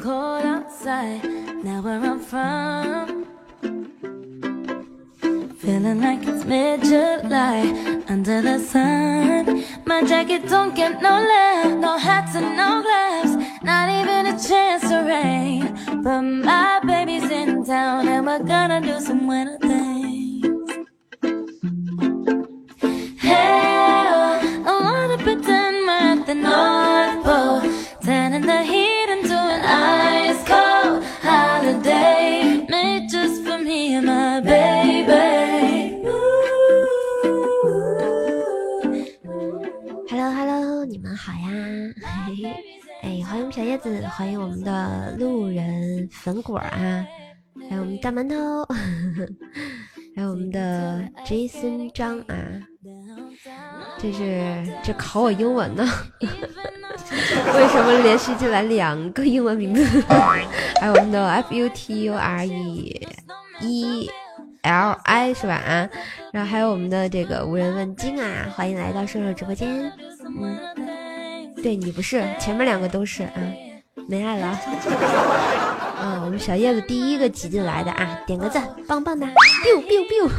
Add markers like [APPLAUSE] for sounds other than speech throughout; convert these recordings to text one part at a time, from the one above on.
cold outside. Now where I'm from. Feeling like it's mid July under the sun. My jacket don't get no love, no hats and no gloves, not even a chance to rain. But my baby's in town and we're gonna do some winter 张啊，这是这考我英文呢？[LAUGHS] 为什么连续进来两个英文名字？还有我们的 F U T U R E E L I 是吧？啊，然后还有我们的这个无人问津啊，欢迎来到瘦瘦直播间。嗯，对你不是，前面两个都是啊，没爱了。啊，我们小叶子第一个挤进来的啊，点个赞，棒棒的，biu biu biu。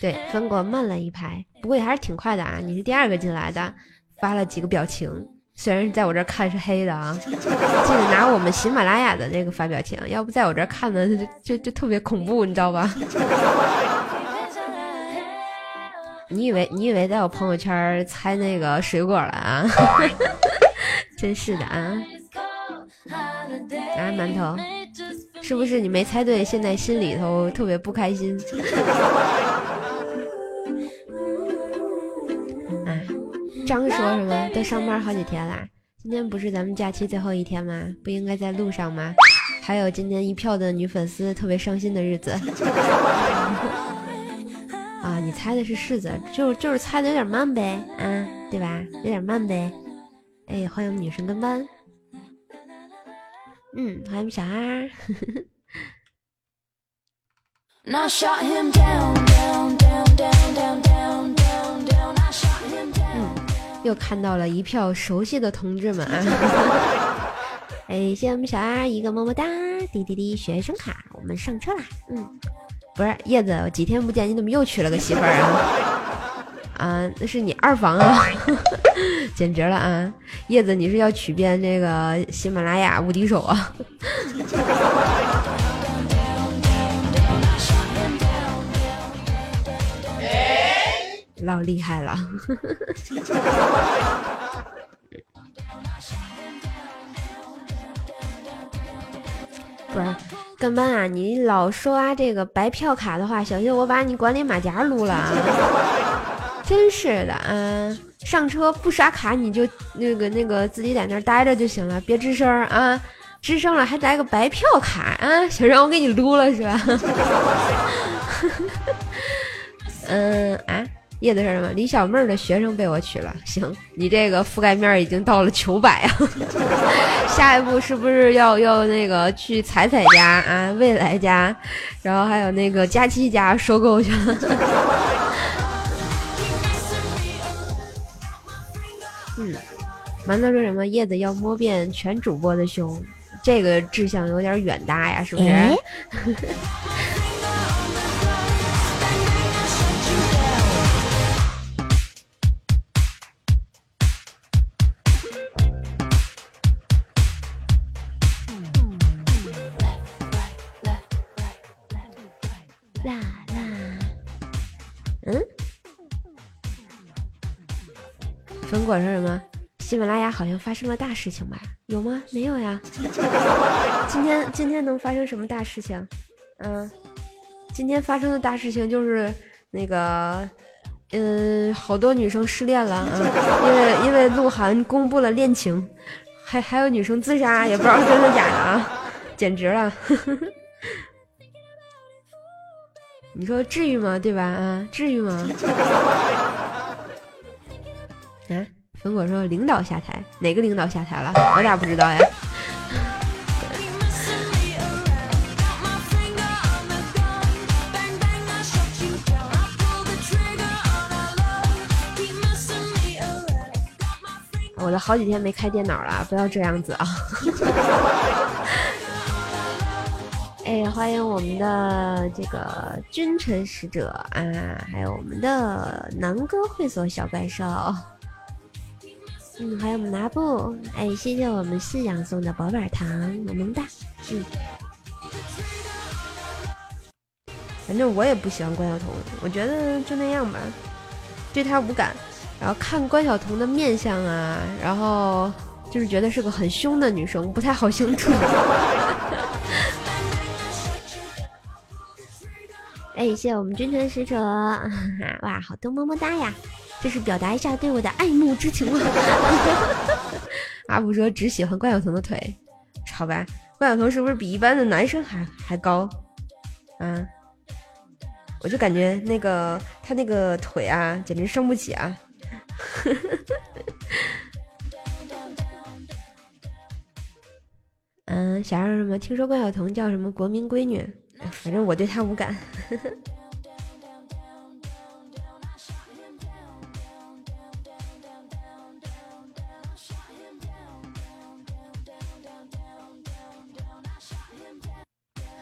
对，分果慢了一拍，不过也还是挺快的啊。你是第二个进来的，发了几个表情，虽然是在我这看是黑的啊，记 [LAUGHS] 得拿我们喜马拉雅的那个发表情，要不在我这看的就就就特别恐怖，你知道吧？你以为你以为在我朋友圈猜那个水果了啊？[LAUGHS] 真是的啊！啊，馒头，是不是你没猜对？现在心里头特别不开心。[LAUGHS] 啊，张说什么？都上班好几天啦，今天不是咱们假期最后一天吗？不应该在路上吗？还有今天一票的女粉丝特别伤心的日子。啊，你猜的是柿子，就就是猜的有点慢呗，啊，对吧？有点慢呗。哎，欢迎女神跟班。嗯，欢迎小二。And I shot him down, down, down, down, down, down, down, down. I shot him down. 又看到了一票熟悉的同志们啊！[LAUGHS] 哎，谢谢我们小二一个么么哒，滴滴滴学生卡，我们上车啦！嗯，不是叶子，几天不见，你怎么又娶了个媳妇儿啊？啊，那是你二房啊，[LAUGHS] 简直了啊！叶子，你是要娶遍这个喜马拉雅无敌手啊？[LAUGHS] 老厉害了！不是，跟班啊，你老刷这个白票卡的话，小心我把你管理马甲撸了啊！真是的啊！上车不刷卡你就那个那个自己在那儿待着就行了，别吱声啊！吱声了还来个白票卡啊，想让我给你撸了是吧？[LAUGHS] 嗯啊，叶子说什么？李小妹儿的学生被我娶了，行，你这个覆盖面已经到了九百啊！[LAUGHS] 下一步是不是要要那个去彩彩家啊、未来家，然后还有那个佳期家收购去了？[LAUGHS] 嗯，馒头说什么？叶子要摸遍全主播的胸，这个志向有点远大呀，是不是？[LAUGHS] 果说什么？喜马拉雅好像发生了大事情吧？有吗？没有呀。今天今天能发生什么大事情？嗯，今天发生的大事情就是那个，嗯，好多女生失恋了啊，因为因为鹿晗公布了恋情，还还有女生自杀，也不知道真的假的啊，简直了。[LAUGHS] 你说至于吗？对吧？啊，至于吗？[LAUGHS] 啊，苹果说领导下台，哪个领导下台了？我咋不知道呀？我都好几天没开电脑了，不要这样子啊！[LAUGHS] 哎，欢迎我们的这个君臣使者啊，还有我们的南哥会所小怪兽，嗯，还有我们拿布，哎，谢谢我们饲养送的宝贝糖，萌萌哒，嗯。反正我也不喜欢关晓彤，我觉得就那样吧，对她无感。然后看关晓彤的面相啊，然后就是觉得是个很凶的女生，不太好相处。[LAUGHS] 哎，谢谢我们军团使者，[LAUGHS] 哇，好多么么哒呀！这是表达一下对我的爱慕之情吗？阿布说只喜欢关晓彤的腿，好吧？关晓彤是不是比一般的男生还还高？啊，我就感觉那个他那个腿啊，简直伤不起啊！[LAUGHS] 嗯，想让什么？听说关晓彤叫什么国民闺女，反正我对她无感。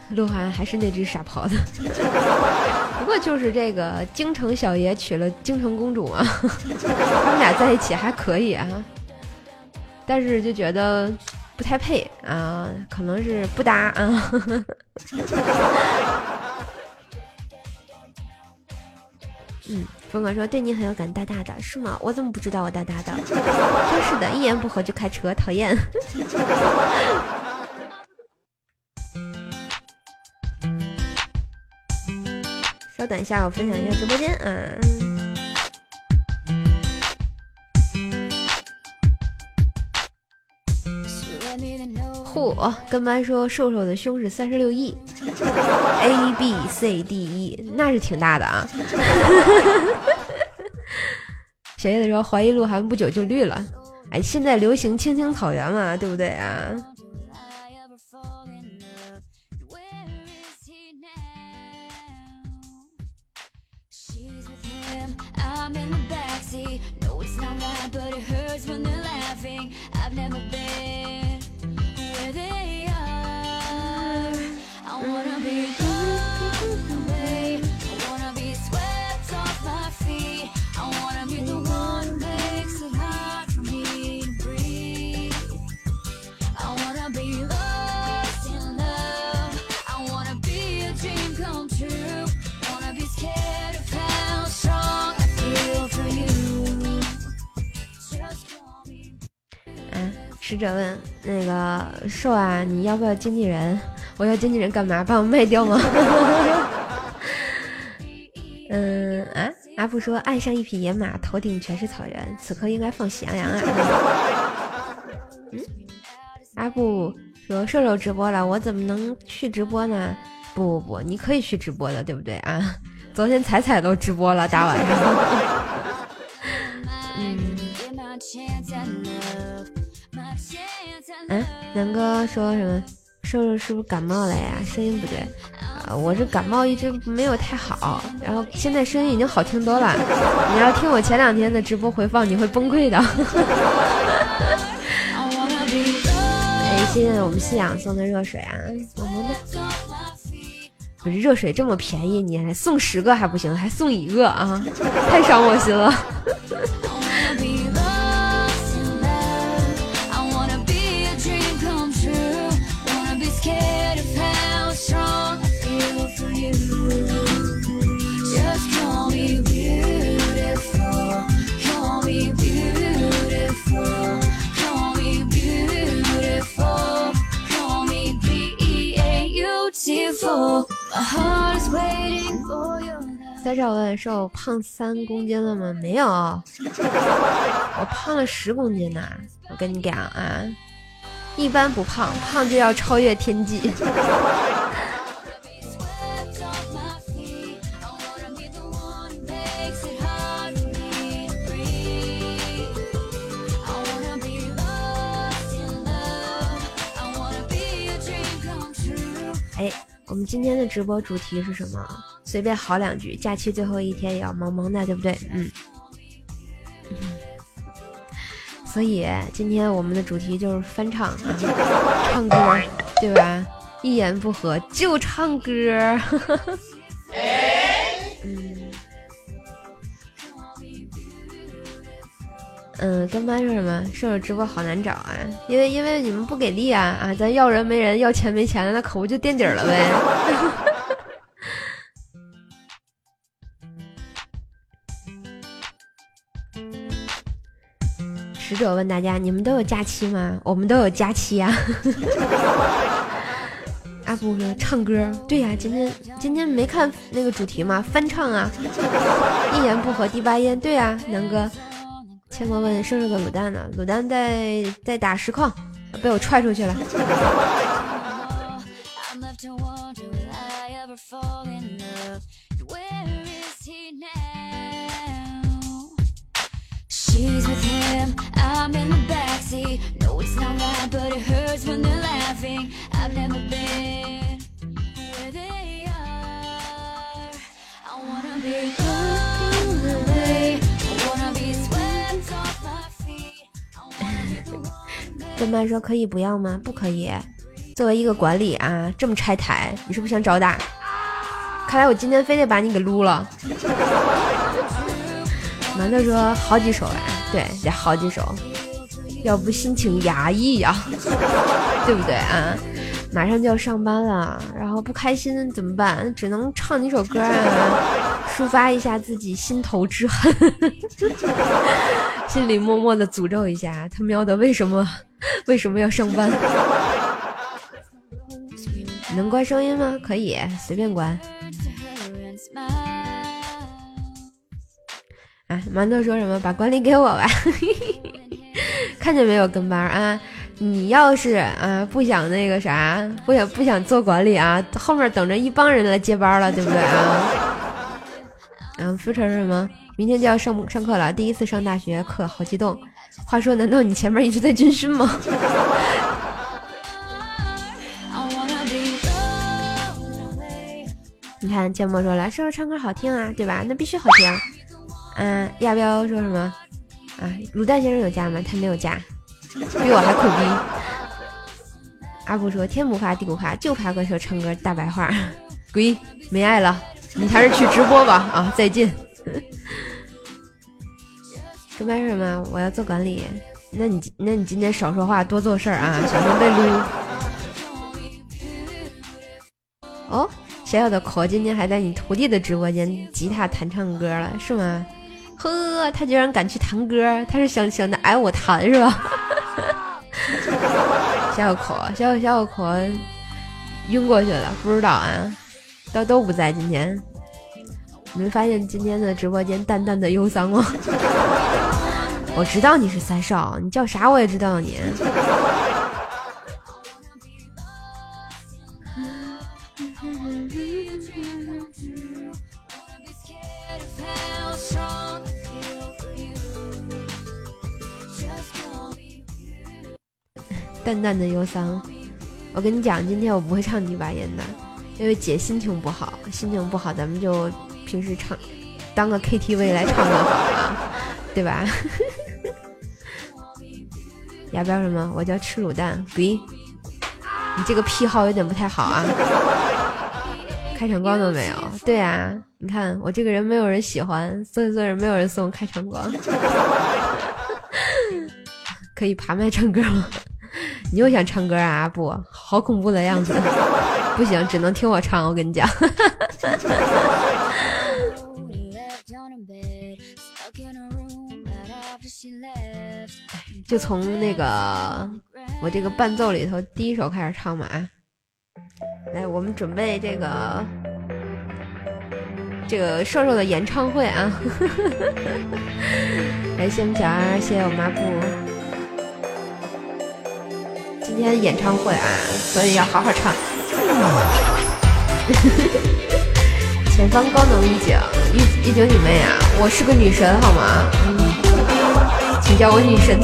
鹿晗还是那只傻狍子，[LAUGHS] 不过就是这个京城小爷娶了京城公主啊，[LAUGHS] 他们俩在一起还可以啊，但是就觉得不太配啊，可能是不搭啊。[LAUGHS] 嗯，风哥说对你很有感，大大的是吗？我怎么不知道我大大的？真是的，一言不合就开车，讨厌。稍等一下，我分享一下直播间啊。嚯，跟班说瘦瘦的胸是三十六亿，a b c d e，那是挺大的啊。小叶子说怀疑鹿晗不久就绿了，哎，现在流行青青草原嘛，对不对啊？者问：“那个瘦啊，你要不要经纪人？我要经纪人干嘛？把我卖掉吗？” [LAUGHS] 嗯啊，阿布说：“爱上一匹野马，头顶全是草原，此刻应该放喜羊羊啊。”嗯，阿布说：“瘦瘦直播了，我怎么能去直播呢？”不不不，你可以去直播的，对不对啊？昨天彩彩都直播了，大晚上。嗯。嗯，南哥说什么？瘦瘦是不是感冒了呀？声音不对啊，我这感冒一直没有太好，然后现在声音已经好听多了。你要听我前两天的直播回放，你会崩溃的。[LAUGHS] 哎，谢谢我们信仰送的热水啊，么么哒。不是热水这么便宜，你还送十个还不行，还送一个啊，太伤我心了。在这我问说我胖三公斤了吗？没有。我胖了十公斤呢我跟你讲啊一般不胖胖就要超越天际。哎我们今天的直播主题是什么？随便嚎两句，假期最后一天也要萌萌的，对不对？嗯。所以今天我们的主题就是翻唱，唱歌，对吧？一言不合就唱歌。嗯。[LAUGHS] 嗯，跟班说什么？射手直播好难找啊，因为因为你们不给力啊啊！咱要人没人，要钱没钱的，那可不就垫底了呗。[LAUGHS] 使者问大家：你们都有假期吗？我们都有假期呀。[LAUGHS] 阿布说唱歌，对呀，今天今天没看那个主题吗？翻唱啊，[LAUGHS] 一言不合第八音，对呀，南哥。千国问生日的卤蛋呢？卤蛋在在打实况，被我踹出去了。跟班说可以不要吗？不可以。作为一个管理啊，这么拆台，你是不是想找打？看来我今天非得把你给撸了。馒头说好几首啊，对，得好几首，要不心情压抑呀，[LAUGHS] 对不对啊？马上就要上班了，然后不开心怎么办？只能唱几首歌啊，抒发一下自己心头之恨，[LAUGHS] 心里默默的诅咒一下他喵的，为什么？[LAUGHS] 为什么要上班？能关声音吗？可以，随便关。啊，馒头说什么？把管理给我吧。[LAUGHS] 看见没有，跟班啊！你要是啊不想那个啥，不想不想做管理啊，后面等着一帮人来接班了，对不对啊？嗯，浮成什么？明天就要上上课了，第一次上大学课，好激动。话说，难道你前面一直在军训吗？[LAUGHS] 你看，芥末说了，说唱歌好听啊，对吧？那必须好听。嗯，亚彪说什么？啊，卤蛋先生有家吗？他没有家，比我还苦逼。阿布说，天不怕地不怕，就怕歌手唱歌大白话。鬼，没爱了，你还是去直播吧。啊，再见。说白什么？我要做管理。那你那你今天少说话，多做事儿啊，小心被撸。哦，小小的可今天还在你徒弟的直播间吉他弹唱歌了，是吗？呵，他居然敢去弹歌，他是想想的挨我弹是吧？[LAUGHS] 小小可，小小小可晕过去了，不知道啊，都都不在今天。你们发现今天的直播间淡淡的忧伤吗？[LAUGHS] 我知道你是三少，你叫啥我也知道你。[LAUGHS] 淡淡的忧伤，我跟你讲，今天我不会唱第八音的，因为姐心情不好，心情不好，咱们就。平时唱，当个 KTV 来唱就好了，对吧？[LAUGHS] 要不要什么？我叫吃卤蛋，鬼！你这个癖好有点不太好啊！开场光都没有。对啊，你看我这个人没有人喜欢，所以所以没有人送开场光。[LAUGHS] 可以爬麦唱歌吗？你又想唱歌啊？不好恐怖的样子，不行，只能听我唱。我跟你讲。就从那个我这个伴奏里头第一首开始唱嘛啊！来，我们准备这个这个瘦瘦的演唱会啊！感谢我们小二，谢谢我抹布。今天演唱会啊，所以要好好唱。[LAUGHS] 前方高能预警，预预警你妹啊！我是个女神好吗？请叫我女神。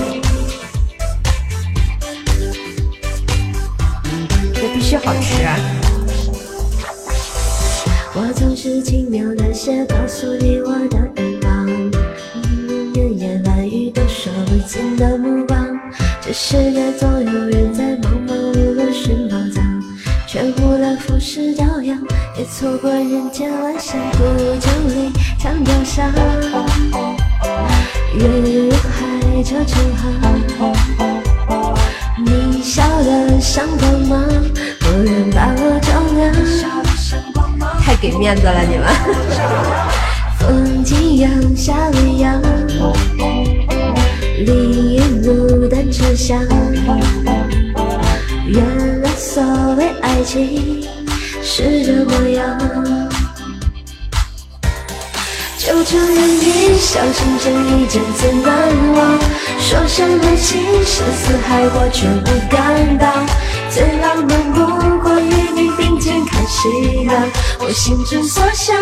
必须好吃。我总是轻描淡写告诉你我的愿望，言言乱语都说不尽的目光。这世界总有人在忙忙碌碌寻宝藏，却误了浮世骄阳，也错过人间万象。古城里长桥上，月如海，车成行。你笑得像光芒，蓦然把我照亮。太给面子了，你们！风景扬下未央，另一路单车厢。原来所谓爱情是这模样。旧城人语，小城一见最难忘。说什么情深似海，我却不敢当。最浪漫不过与你并肩看夕阳，我心之所向。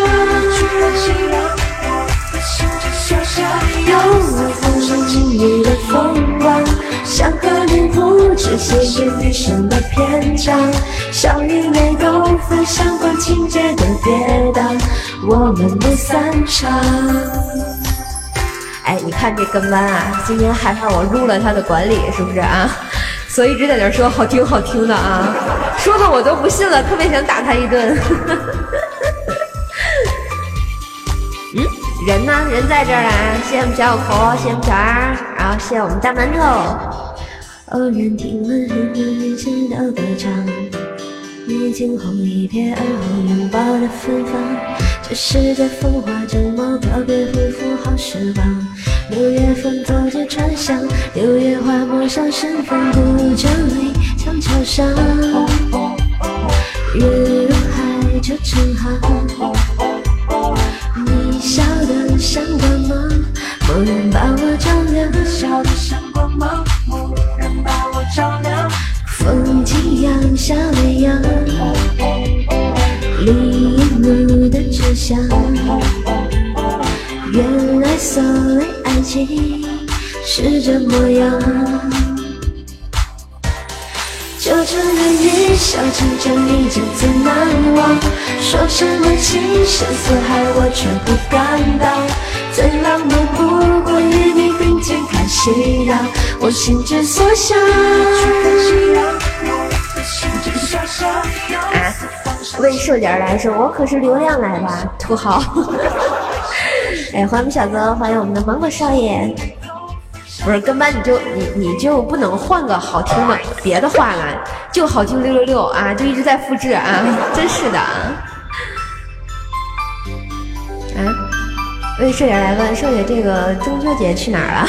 有我风中今日的风光，想和你谱这写进余生的篇章。笑与泪都分享过情节的跌宕，我们不散场。哎，你看这跟班啊，今天害怕我入了他的管理，是不是啊？所以一直在那说好听好听的啊，说的我都不信了，特别想打他一顿。[LAUGHS] 嗯，人呢？人在这儿啊！谢谢我们小口，谢谢我们小儿，然后谢谢我们大馒头。偶然听闻很多年前的歌唱，你惊鸿一瞥，而后拥抱的芬芳。这世界风华正茂，告别辜负好时光。六月风走街串巷，六月花陌上盛放，古城里长桥上，月如海，车成行。你笑得像光芒，蓦然把我照亮。笑得像光芒，蓦然把我照亮。风景扬夏未央，原来所谓爱情是这模样。旧城人语，小城真一见最难忘。说什么情深似海，我却不敢当。最浪漫不过与你并肩看夕阳，我心之所向。啊，为瘦点来说，我可是流量来的土豪。[LAUGHS] 哎，欢迎我们小泽，欢迎我们的芒果少爷。不是跟班你就你你就不能换个好听的别的话了，就好听六六六啊，就一直在复制啊，[LAUGHS] 真是的。啊，为瘦姐来问瘦姐，这个中秋节去哪儿了？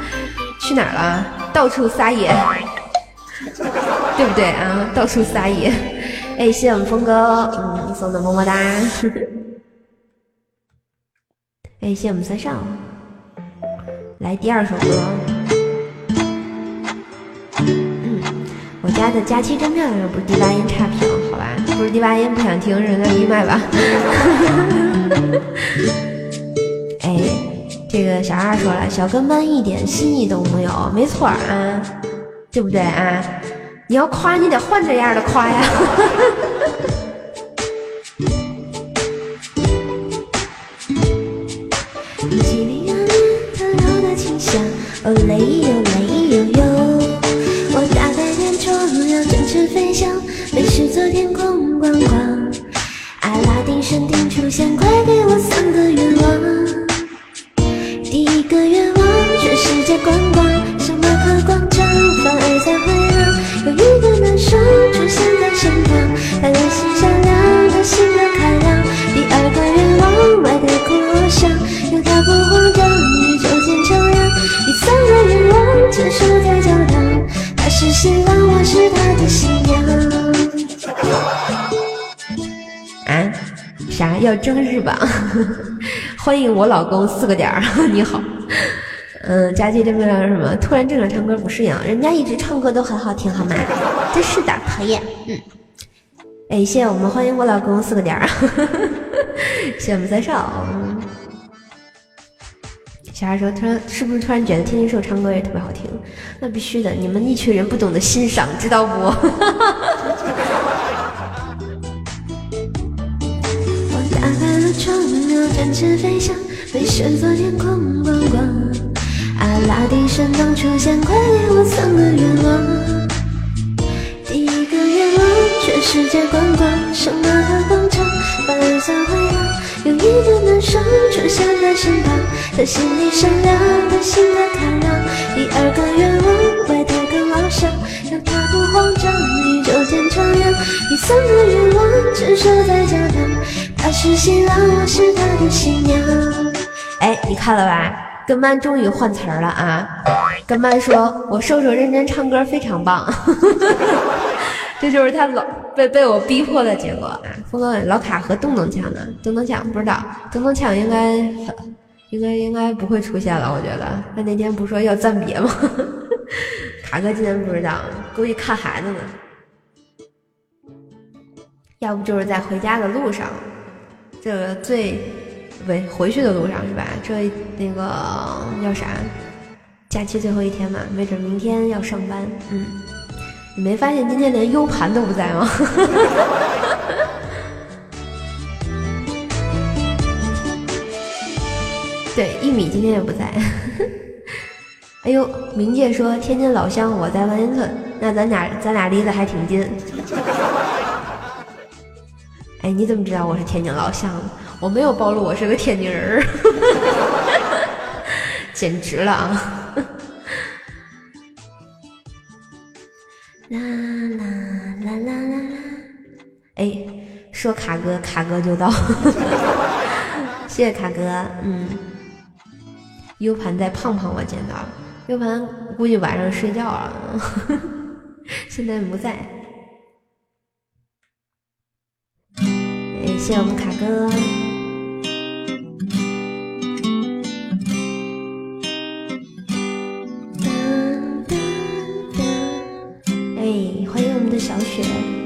[LAUGHS] 去哪儿了？到处撒野，对不对啊？到处撒野。哎，谢我们峰哥，嗯，送的么么哒。[LAUGHS] 哎，谢我们三少。来第二首歌。嗯，我家的佳期真漂亮，不是第八音差评，好吧？不是第八音不想听，是在闭麦吧？[LAUGHS] 哎，这个小二说了，小跟班一点新意都没有，没错啊，对不对啊？你要夸，你得换这样的夸呀。[LAUGHS] 啥要争日吧？欢迎我老公四个点儿，[LAUGHS] 你好。嗯，佳琪这边什么？突然正常唱歌不适应，人家一直唱歌都很好听，好吗？真是的，讨厌。嗯。哎，谢谢我们欢迎我老公四个点儿，[LAUGHS] 谢谢我们三少。小二说：“突然是不是突然觉得天津兽唱歌也特别好听？那必须的，你们一群人不懂得欣赏，知道不？” [LAUGHS] 展翅飞翔，被视作天空观光。阿拉丁神灯出现，快给我三个愿望。第一个愿望，全世界观光，圣马特广场，凡尔赛回廊，有一个男生出现在身旁，他心里善良，他心态开朗。第二个愿望，外太空翱翔，让他不慌张，宇宙间徜徉。第三个愿望，只守在教堂，他是新郎，我是他的新娘。哎，你看了吧？跟班终于换词儿了啊！跟班说：“我瘦瘦认真唱歌非常棒。[LAUGHS] ”这就是他老被被我逼迫的结果啊！峰哥老卡和咚咚锵呢？咚咚锵不知道，咚咚锵应该应该应该不会出现了，我觉得他那天不说要暂别吗？[LAUGHS] 卡哥今天不知道，估计看孩子呢。要不就是在回家的路上，这个最。回回去的路上是吧？这那个叫啥？假期最后一天嘛，没准明天要上班。嗯，你没发现今天连 U 盘都不在吗？[LAUGHS] 对，一米今天也不在。[LAUGHS] 哎呦，冥界说天津老乡，我在万源村，那咱俩咱俩离得还挺近。哎，你怎么知道我是天津老乡？我没有暴露我是个天津人儿，[LAUGHS] 简直了啊！啦啦啦啦啦啦！哎，说卡哥，卡哥就到，[LAUGHS] 谢谢卡哥。嗯，U 盘在胖胖我见到，U 盘估计晚上睡觉了，[LAUGHS] 现在不在。谢谢我们卡哥。哎，欢迎我们的小雪。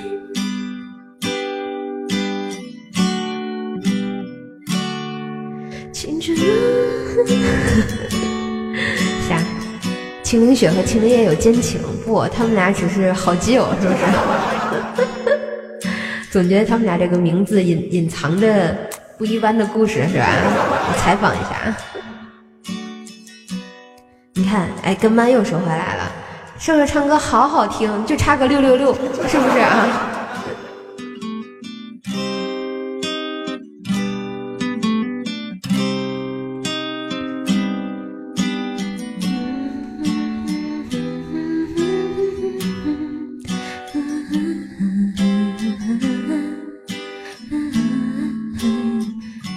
秦明雪和秦明月有奸情，不，他们俩只是好基友，是不是？[LAUGHS] 总觉得他们俩这个名字隐隐藏着不一般的故事，是吧？我采访一下。你看，哎，跟班又说回来了，瘦瘦唱歌好好听，就差个六六六，是不是啊？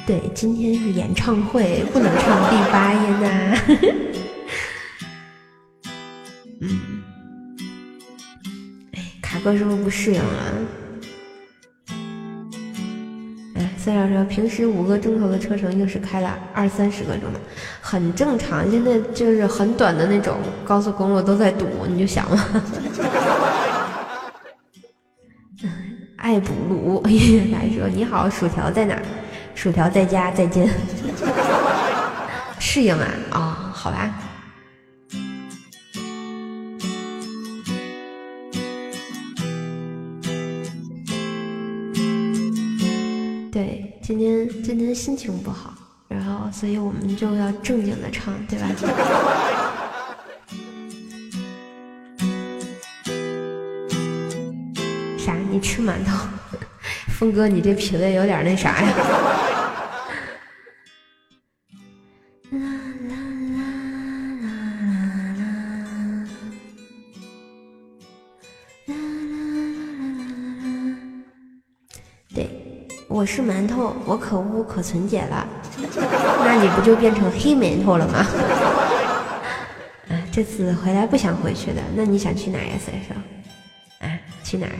对今天是演唱会，不能唱第八音呐。嗯，[LAUGHS] 哎，卡哥是不是不适应了？哎，三少说平时五个钟头的车程，硬是开了二三十个钟头，很正常。现在就是很短的那种高速公路都在堵，你就想嘛。[LAUGHS] 爱补录，[LAUGHS] 来说你好，薯条在哪？薯条在家，再见。适应啊，啊，好吧。对，今天今天心情不好，然后所以我们就要正经的唱，对吧？[LAUGHS] 啥？你吃馒头？峰哥，你这品味有点那啥呀？对我是馒头，我可污可纯洁了，那你不就变成黑馒头了吗？[LAUGHS] 啊，这次回来不想回去的，那你想去哪呀，三少？啊，去哪儿？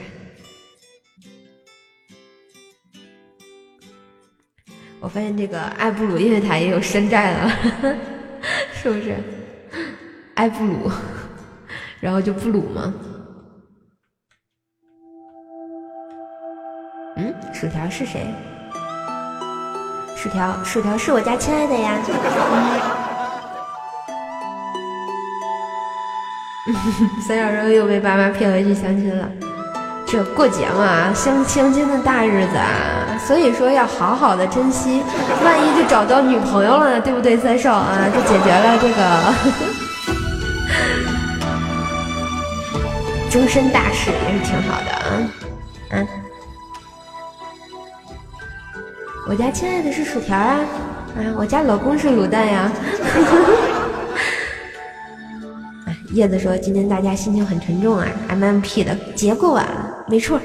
我发现这个艾布鲁音乐台也有山寨了，是不是？艾布鲁，然后就布鲁吗？嗯，薯条是谁？薯条，薯条是我家亲爱的呀。[LAUGHS] 三小肉又被爸妈骗回去相亲了。这过节嘛，相相亲的大日子啊，所以说要好好的珍惜，万一就找到女朋友了呢，对不对，三少啊？就解决了这个 [LAUGHS] 终身大事，也是挺好的啊。嗯，我家亲爱的是薯条啊，啊，我家老公是卤蛋呀。[LAUGHS] 叶子说：“今天大家心情很沉重啊，MMP 的节过完了，没错。”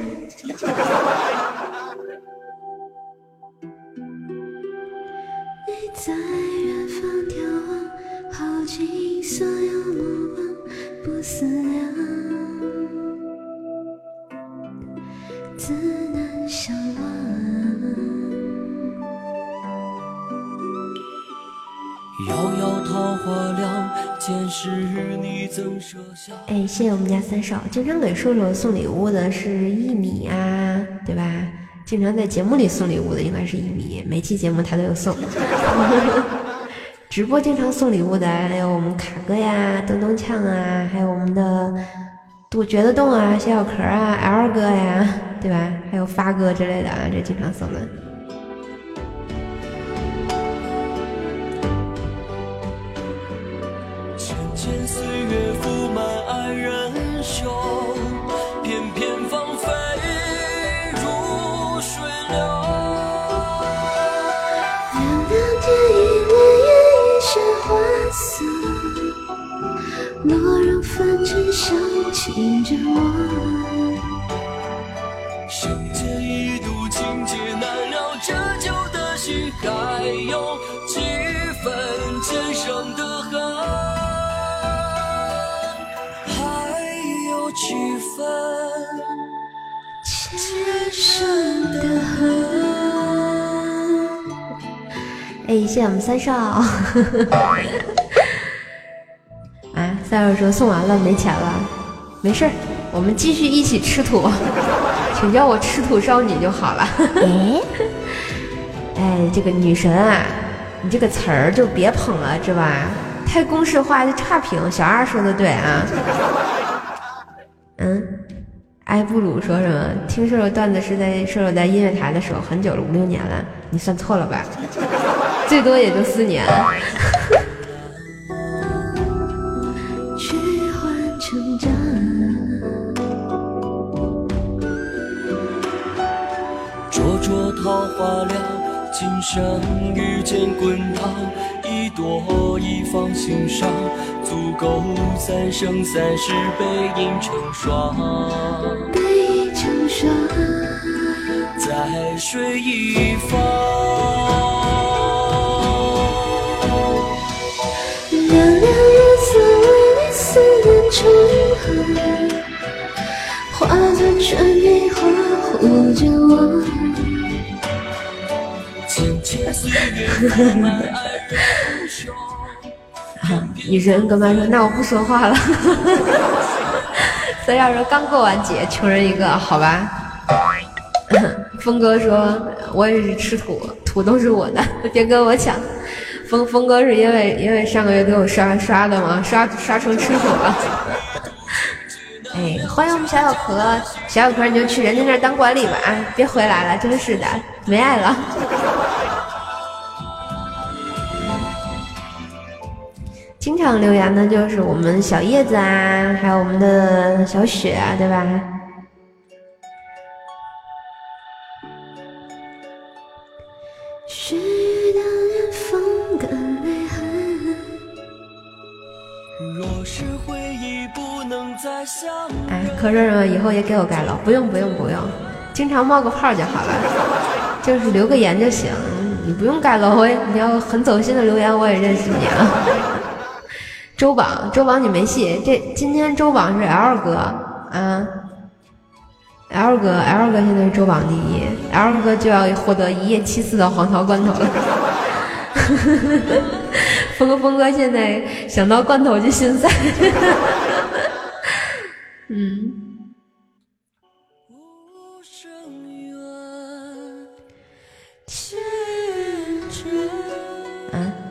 哎，谢谢我们家三少，经常给瘦瘦送礼物的是一米啊，对吧？经常在节目里送礼物的应该是一米，每期节目他都有送。直播经常送礼物的还有我们卡哥呀、咚咚呛啊，还有我们的杜觉得动啊、小小壳啊、L 哥呀，对吧？还有发哥之类的啊，这经常送的。想起着我，相见一度情结难了，折旧的心还有几分前生的恨，还有几分前生的恨。哎，谢谢我们三少。[LAUGHS] 三少说送完了，没钱了，没事儿，我们继续一起吃土，[LAUGHS] 请叫我吃土少女就好了。哎，[LAUGHS] 哎，这个女神啊，你这个词儿就别捧了，知吧？太公式化就差评。小二说的对啊。嗯，埃布鲁说什么？听射手段子是在射手在音乐台的时候，很久了，五六年了，你算错了吧？[LAUGHS] 最多也就四年。花了，今生遇见滚烫，一朵一放心上，足够三生三世背影成双。背影成双，在水一方。凉凉月色为你思念成河，化作春泥呵护着我。[LAUGHS] 女神跟妈说：“那我不说话了。[LAUGHS] ”三亚说：“刚过完节，穷人一个，好吧。[LAUGHS] ”峰哥说：“我也是吃土，土都是我的，别跟我抢。”峰峰哥是因为因为上个月给我刷刷的吗？刷刷成吃土了。哎，欢迎我们小小壳，小小壳你就去人家那儿当管理吧，啊，别回来了，真是的，没爱了。经常留言的就是我们小叶子啊，还有我们的小雪啊，对吧？哎，可是以后也给我盖楼，不用不用不用，经常冒个泡就好了。就是留个言就行，你不用盖楼，你要很走心的留言，我也认识你啊。周榜，周榜你没戏，这今天周榜是 L 哥啊，L 哥，L 哥现在是周榜第一，L 哥就要获得一夜七次的黄桃罐头了。[LAUGHS] 峰哥，峰哥现在想到罐头就心塞。[LAUGHS] 嗯。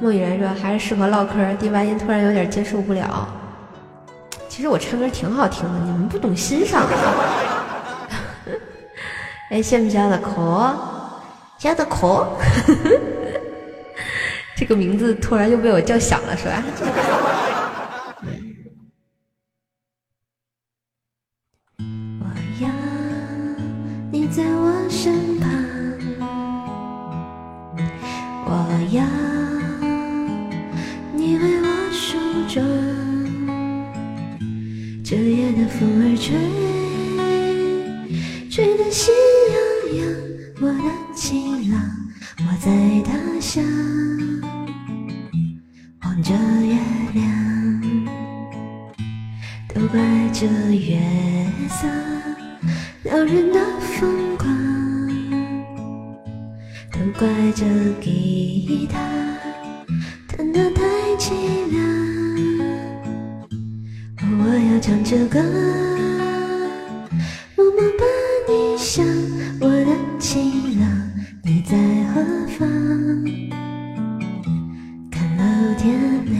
梦雨然说还是适合唠嗑，低八音突然有点接受不了。其实我唱歌挺好听的，你们不懂欣赏。[LAUGHS] 哎，羡慕小的可，小的可。[LAUGHS] 这个名字突然又被我叫响了，是吧？[LAUGHS] 我要你在我身梳妆。这夜的风儿吹，吹得心痒痒。我的情郎，我在他乡。望着月亮，都怪这月色撩人的风光，都怪这吉他弹得太凄凉。我要唱着歌，默默把你想，我的情郎，你在何方？天亮，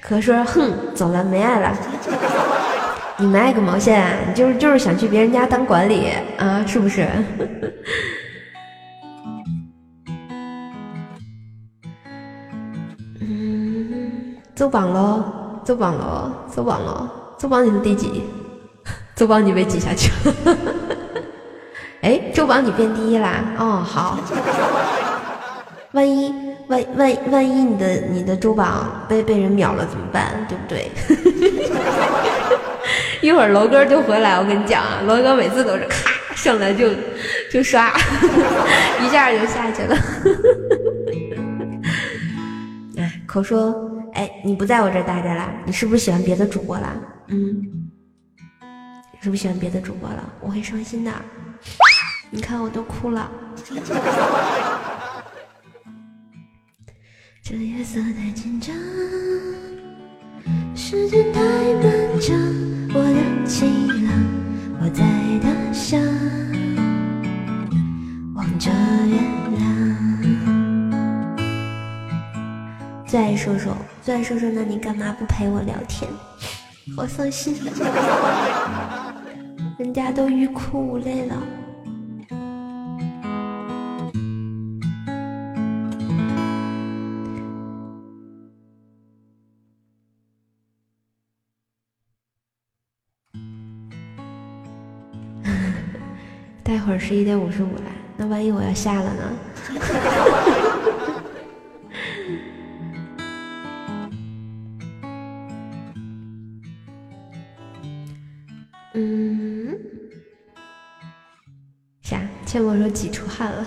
可说哼，走了，没爱了。[LAUGHS] 你们爱个毛线啊！你就是就是想去别人家当管理啊，是不是？周，榜喽，周榜喽，周榜喽，周榜你是第几？[LAUGHS] 周榜你被挤下去了。[LAUGHS] 哎，周榜你变第一啦！哦，好。万一万万万一你的你的周榜被被人秒了怎么办？对不对？[LAUGHS] 一会儿楼哥就回来，我跟你讲啊，楼哥每次都是咔上来就就刷，一下就下去了。哎，口说，哎，你不在我这儿待着了？你是不是喜欢别的主播了？嗯，是不是喜欢别的主播了？我会伤心的。你看我都哭了。[LAUGHS] 这夜色太紧张，时间太漫长，我的情郎，我在他乡，望着月亮。最爱说说，最爱说说，那你干嘛不陪我聊天？我伤心，[LAUGHS] 人家都欲哭无泪了。[LAUGHS] 待会儿十一点五十五来，那万一我要下了呢？[LAUGHS] 啥？倩默说挤出汗了，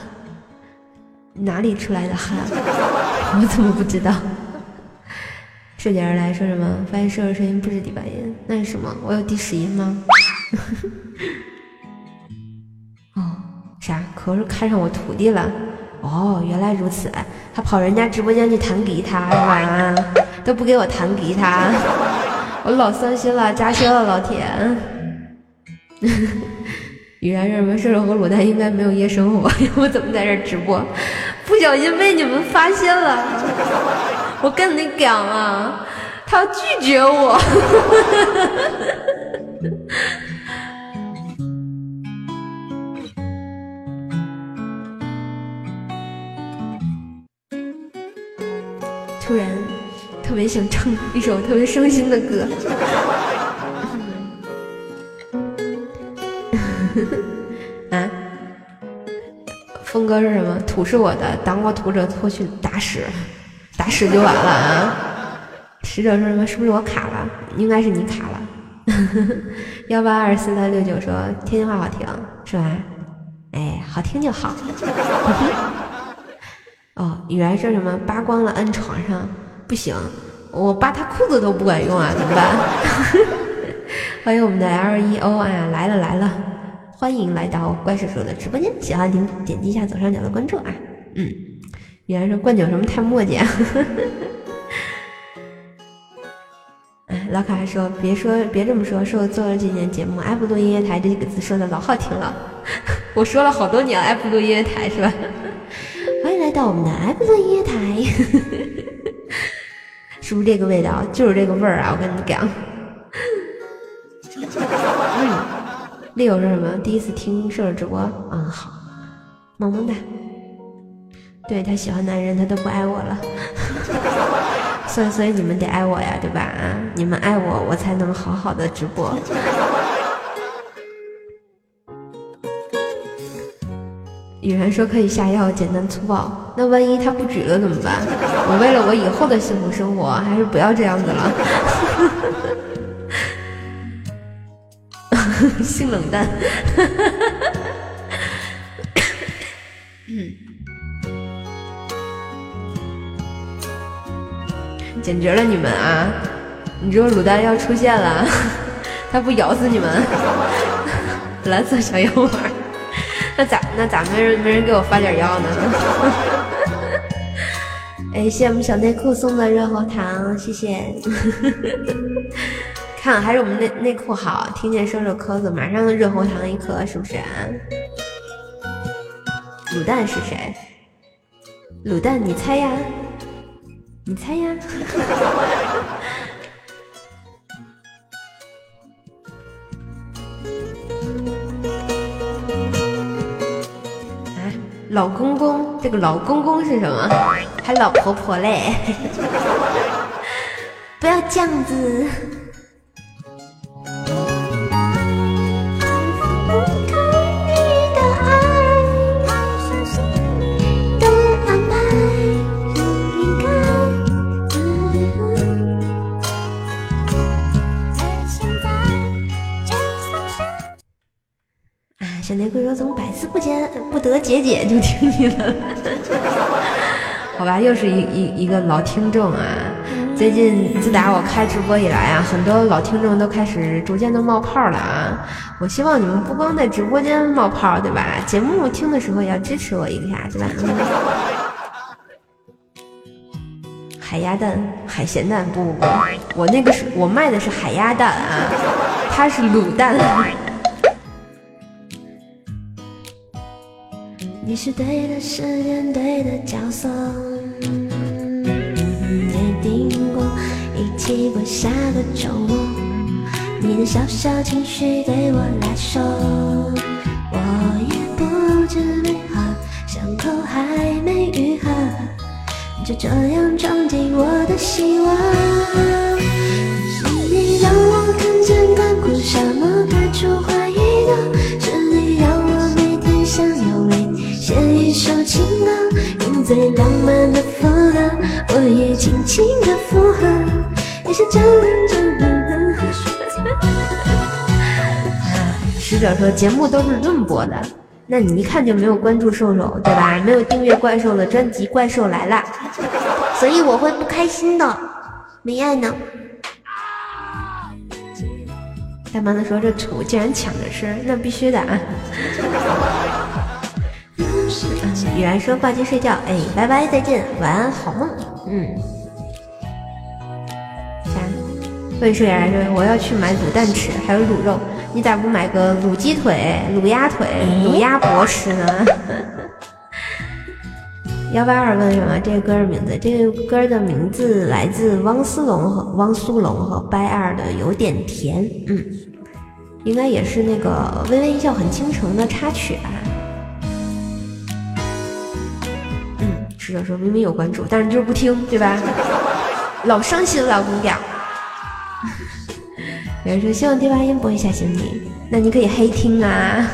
哪里出来的汗？[LAUGHS] 我怎么不知道？顺姐而来说什么？发现射手声音不止第八音，那是什么？我有第十音吗？[LAUGHS] 哦啥？可是看上我徒弟了？哦，原来如此，他跑人家直播间去弹吉他是吧？都不给我弹吉他，[LAUGHS] 我老伤心了，扎心了，老铁。雨然认为射手和卤蛋应该没有夜生活，[LAUGHS] 我怎么在这直播？不小心被你们发现了，我跟你讲啊，他要拒绝我。[LAUGHS] 突然，特别想唱一首特别伤心的歌。呵 [LAUGHS] 呵啊，峰哥是什么？土是我的，挡我土者拖去打屎，打屎就完了啊！使者说什么？是不是我卡了？应该是你卡了。[LAUGHS] 幺八二四三六九说天津话好听是吧？哎，好听就好。[LAUGHS] 哦，雨然说什么扒光了摁床上不行，我扒他裤子都不管用啊，怎么办？欢迎我们的 L E O 啊，来了来了，欢迎来到怪叔叔的直播间，喜欢请点击一下左上角的关注啊。嗯，有人说灌酒什么太墨迹啊。[LAUGHS] 老卡还说别说别这么说，说我做了几年节目，F 录音乐台这几个字说的老好听了，[LAUGHS] 我说了好多年 F 录音乐台是吧？[LAUGHS] 欢迎来到我们的 F 的音乐台，是不是这个味道？就是这个味儿啊！我跟你讲。，Leo 说什么？第一次听射手直播，嗯，好，萌萌哒。对他喜欢男人，他都不爱我了，[LAUGHS] 所以所以你们得爱我呀，对吧？你们爱我，我才能好好的直播。有人说可以下药，简单粗暴。那万一他不举了怎么办？我为了我以后的幸福生活，还是不要这样子了。[LAUGHS] 性冷淡。嗯，[COUGHS] 简直了你们啊！你说卤蛋要出现了，[LAUGHS] 他不咬死你们？[LAUGHS] 蓝色小药丸。那咋那咋没人没人给我发点药呢？哎，谢我们小内裤送的热喉糖，谢谢。看还是我们内内裤好，听见收手扣子，马上热红糖一颗，是不是？卤蛋是谁？卤蛋，你猜呀？你猜呀？[LAUGHS] 老公公，这个老公公是什么？还老婆婆嘞？[LAUGHS] 不要这样子。小玫瑰说：“怎么百思不解不得解解就听你的？[LAUGHS] 好吧，又是一一一个老听众啊！最近自打我开直播以来啊，很多老听众都开始逐渐的冒泡了啊！我希望你们不光在直播间冒泡，对吧？节目听的时候也要支持我一下，对吧？[LAUGHS] 海鸭蛋、海咸蛋，不不不，我那个是我卖的是海鸭蛋啊，它是卤蛋。”你是对的时间，对的角色，约定过一起过下个周末。你的小小情绪对我来说，我也不知为何，伤口还没愈合，就这样装进我的希望。是你让我看见干枯沙漠开出花写一首情歌，用最浪漫的副歌，我也轻轻的附和。你是真真的。使者说节目都是论播的，那你一看就没有关注兽兽，对吧？没有订阅怪兽的专辑《怪兽来了》，所以我会不开心的。没爱呢。大妈的说这土竟然抢着吃，那必须的啊。雨然说挂机睡觉，哎，拜拜，再见，晚安，好梦。嗯，啥？所以说雨然说我要去买卤蛋吃，还有卤肉，你咋不买个卤鸡腿、卤鸭腿、卤鸭脖吃呢？[LAUGHS] 幺八二问什么？这个歌的名字？这个歌的名字来自汪苏泷和汪苏泷和掰二的有点甜，嗯，应该也是那个微微一笑很倾城的插曲吧。是的说明明有关注，但是就是不听，对吧？老伤心了，我跟你讲。[LAUGHS] 有人说希望第八音不会吓醒你，那你可以黑听啊。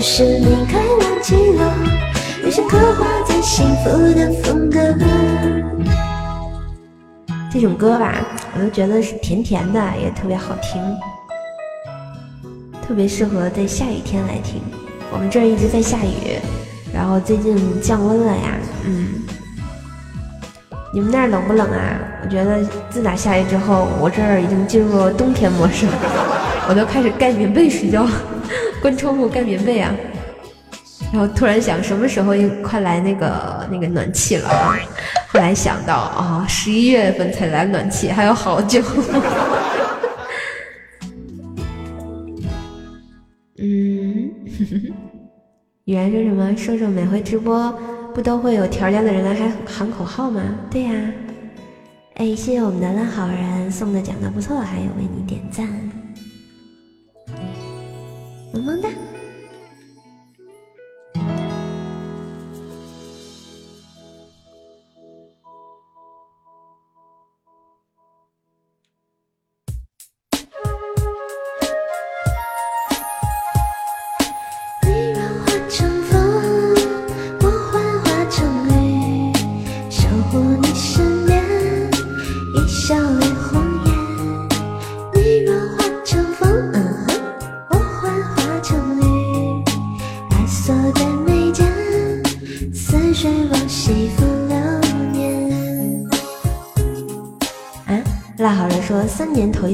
是离开冷寂寞，于是刻画最幸福的风格。这种歌吧，我就觉得是甜甜的，也特别好听，特别适合在下雨天来听。我们这儿一直在下雨，然后最近降温了呀，嗯。你们那儿冷不冷啊？我觉得自打下雨之后，我这儿已经进入冬天模式，我都开始盖棉被睡觉，关窗户盖棉被啊。然后突然想，什么时候又快来那个那个暖气了啊？后来想到啊，十一月份才来暖气，还有好久。[LAUGHS] 嗯，雨然说什么？瘦瘦每回直播。不都会有条件的人来喊喊口号吗？对呀，哎，谢谢我们的烂好人送的奖的不错，还有为你点赞，萌萌哒。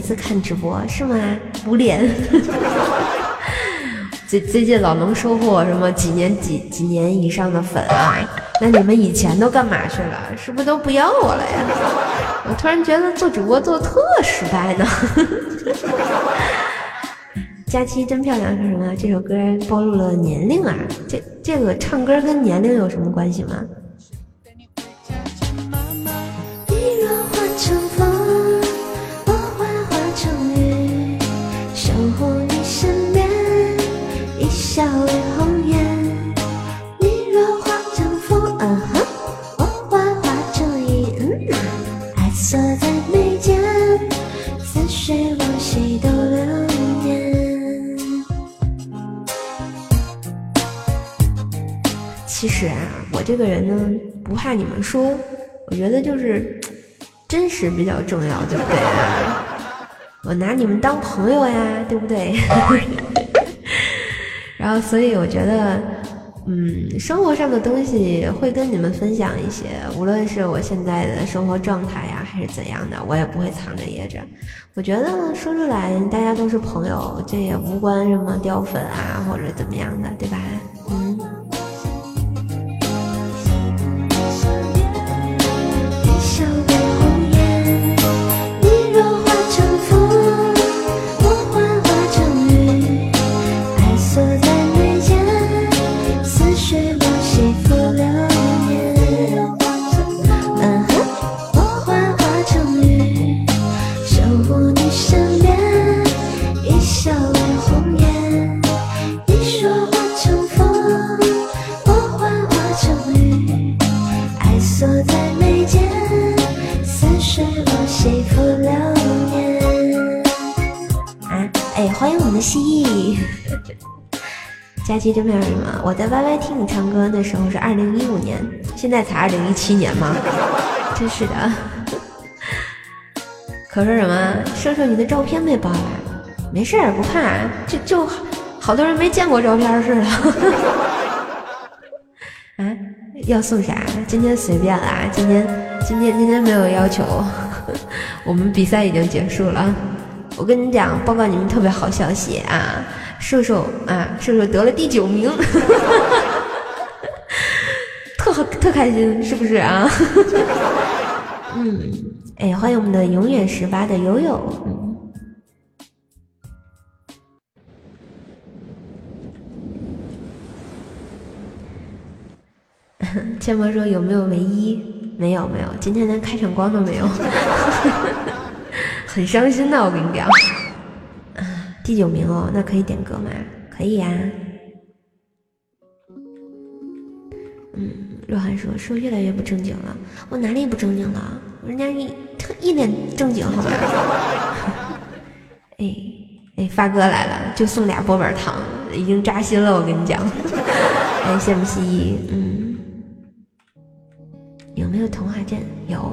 次看直播是吗？[LAUGHS] 捂脸。[LAUGHS] 最最近老能收获什么几年几几年以上的粉啊？那你们以前都干嘛去了？是不是都不要我了呀？我突然觉得做主播做的特失败呢。[LAUGHS] 佳期真漂亮是什么？这首歌暴露了年龄啊？这这个唱歌跟年龄有什么关系吗？我这个人呢，不怕你们说，我觉得就是真实比较重要，对不对？[LAUGHS] 我拿你们当朋友呀，对不对？[LAUGHS] 然后，所以我觉得，嗯，生活上的东西会跟你们分享一些，无论是我现在的生活状态呀，还是怎样的，我也不会藏着掖着。我觉得说出来，大家都是朋友，这也无关什么掉粉啊，或者怎么样的，对吧？佳期真漂亮什么？我在 YY 听你唱歌的时候是二零一五年，现在才二零一七年吗？真是的。[LAUGHS] 可说什么？说说你的照片被爆了，没事儿，不怕，就就好多人没见过照片似的。[LAUGHS] 啊，要送啥？今天随便啦，今天今天今天没有要求，[LAUGHS] 我们比赛已经结束了。我跟你讲，报告你们特别好消息啊！瘦瘦啊，瘦瘦得了第九名，[LAUGHS] 特好特开心，是不是啊？[LAUGHS] 嗯，哎，欢迎我们的永远十八的悠悠。[LAUGHS] 千博说有没有唯一？没有没有，今天连开场光都没有。很伤心的，我跟你讲，第九名哦，那可以点歌吗？可以呀。嗯，若涵说说越来越不正经了，我哪里不正经了？人家一特一脸正经，好吗？[LAUGHS] 哎，哎，发哥来了，就送俩波板糖，已经扎心了，我跟你讲。[LAUGHS] 哎，羡慕蜥蜴，嗯，有没有童话镇？有。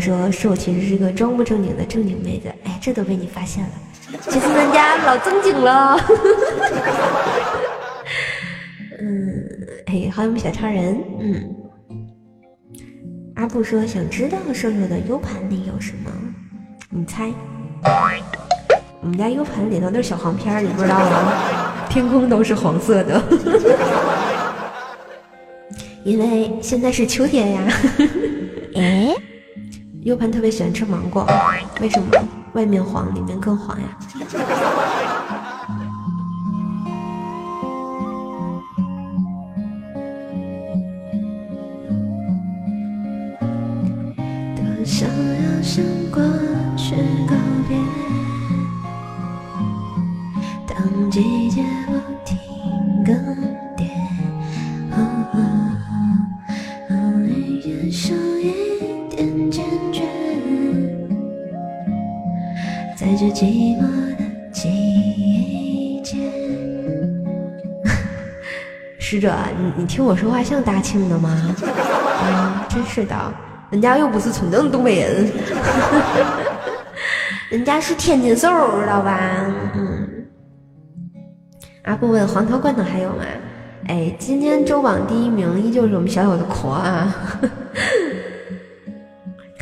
说说我其实是个装不正经的正经妹子，哎，这都被你发现了，其实咱家老正经了。[LAUGHS] 嗯，哎，欢迎小超人。嗯，阿布说想知道瘦瘦的 U 盘里有什么，你猜？我们家 U 盘里头都是小黄片，你不知道吗？天空都是黄色的，[LAUGHS] 因为现在是秋天呀。[LAUGHS] 哎。U 盘特别喜欢吃芒果，为什么？外面黄，里面更黄呀。多想要向过去告别，当季节不停更在这寂寞的季节，[LAUGHS] 使者，你你听我说话像大庆的吗？[LAUGHS] 啊，真是的，人家又不是纯正东北人，[LAUGHS] 人家是天津瘦，知道吧？嗯。阿布问黄桃罐头还有吗？哎，今天周榜第一名依旧是我们小小的壳啊。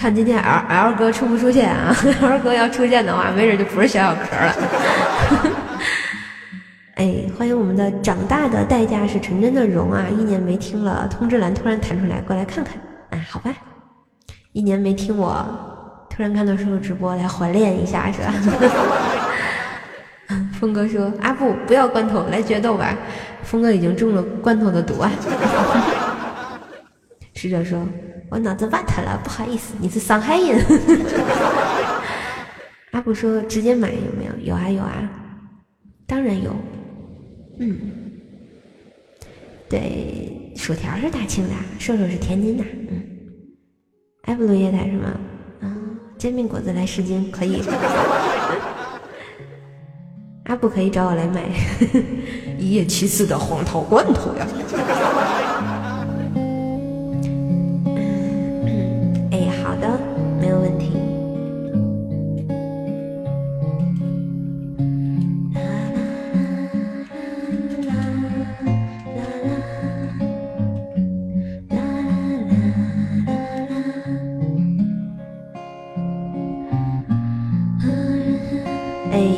看今天 L L 哥出不出现啊？L [LAUGHS] 哥要出现的话，没准就不是小小壳了。[LAUGHS] 哎，欢迎我们的长大的代价是纯真的荣啊！一年没听了，通知栏突然弹出来，过来看看。哎，好吧，一年没听我，突然看到叔叔直播，来怀念一下是吧？[LAUGHS] 峰哥说：“阿布不要罐头，来决斗吧。”峰哥已经中了罐头的毒啊。使者说。我脑子瓦特了，不好意思，你是上海人。[LAUGHS] 阿布说直接买有没有？有啊有啊，当然有。嗯，对，薯条是大庆的，瘦瘦是天津的。嗯，埃布鲁液态是吗？啊，煎饼果子来十斤可以。[LAUGHS] 阿布可以找我来买 [LAUGHS] 一夜七次的黄桃罐头呀。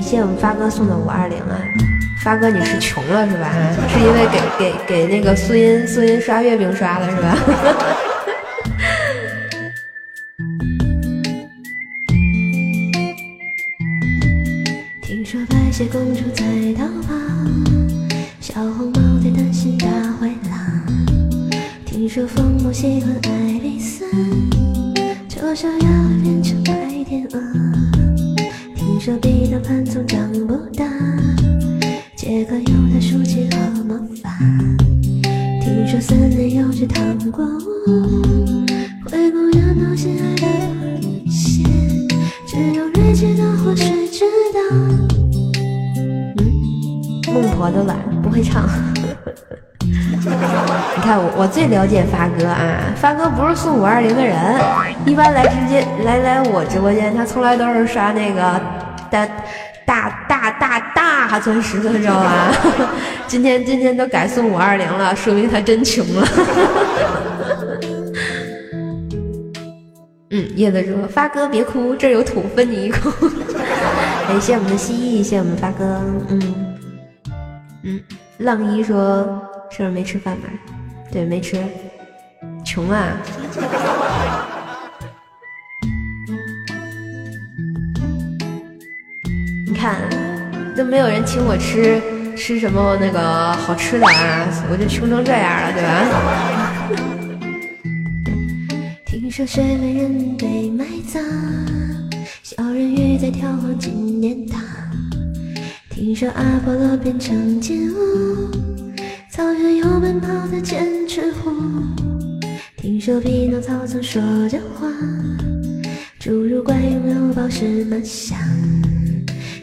谢谢我们发哥送的五二零啊，发哥你是穷了是吧？是因为给给给那个苏音苏音刷月饼刷了是吧？[LAUGHS] 听说白雪公主在逃跑，小红帽在担心大灰狼。听说疯魔喜欢爱丽丝，就想要我我最了解发哥啊，发哥不是送五二零的人，一般来直接来来我直播间，他从来都是刷那个大大大大大钻石的，知道吧？[LAUGHS] 今天今天都改送五二零了，说明他真穷了。[LAUGHS] 嗯，叶子说发哥别哭，这有土分你一口。[LAUGHS] 感谢我们的蜥蜴，谢我们发哥。嗯嗯，浪一说是不是没吃饭吧？对，没吃，穷啊。你看，都没有人请我吃吃什么那个好吃的啊，我就穷成这样了，对吧？[LAUGHS] 听说睡美人被埋葬，小人鱼在眺望金年堂。听说阿波罗变成金乌，草原有奔跑的剑齿虎。听说匹诺曹曾说着话，侏儒怪拥有宝石满箱。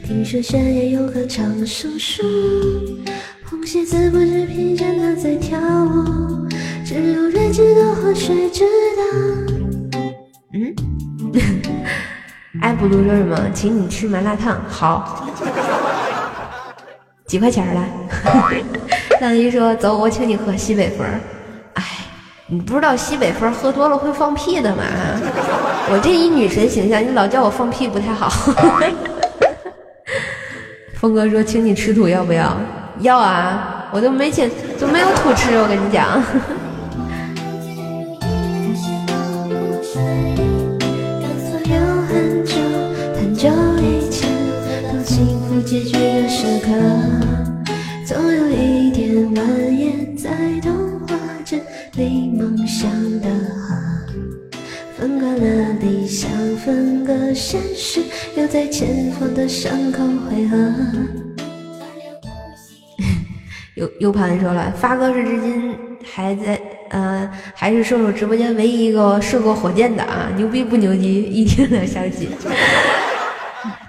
听说悬崖有棵长生树，红鞋子不知疲倦的在跳舞，只有睿智的河水知道。嗯，艾布鲁说什么？请你吃麻辣烫，好，[LAUGHS] 几块钱来？[LAUGHS] [LAUGHS] 三姨说走，我请你喝西北风。哎，你不知道西北风喝多了会放屁的吗？我这一女神形象，你老叫我放屁不太好。[LAUGHS] 峰哥说，请你吃土要不要？要啊，我都没请，都没有土吃，我跟你讲。想的河，分割了理想，分割现实，又在前方的伤口汇合。有 U 盘说了，发哥是至今还在，呃，还是瘦瘦直播间唯一一个射过火箭的啊，牛逼不牛逼？一听两消息。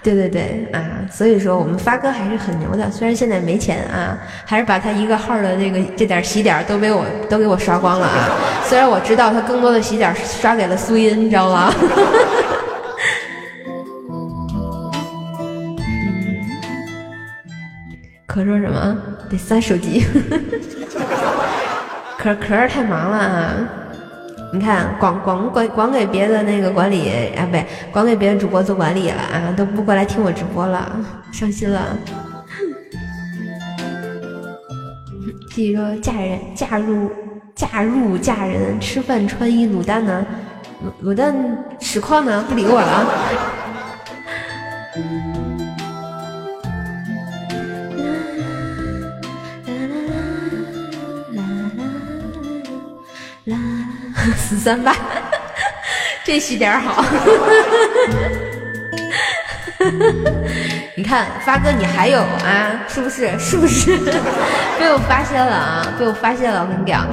对对对啊，所以说我们发哥还是很牛的，虽然现在没钱啊，还是把他一个号的这个这点喜点都被我都给我刷光了啊。虽然我知道他更多的喜点刷给了苏音，你知道吗？[LAUGHS] 可说什么？得删手机。[LAUGHS] 可可是太忙了啊。你看，光光光光给别的那个管理啊，不对，光给别的主播做管理了啊，都不过来听我直播了，伤心了。继续说，嫁人嫁入嫁入嫁人，吃饭穿衣卤蛋呢？卤卤蛋实况呢？不理我了。四三八，[LAUGHS] 这喜点好。[LAUGHS] 你看发哥，你还有啊？是不是？是不是？[LAUGHS] 被我发现了啊！被我发现了，我跟你讲。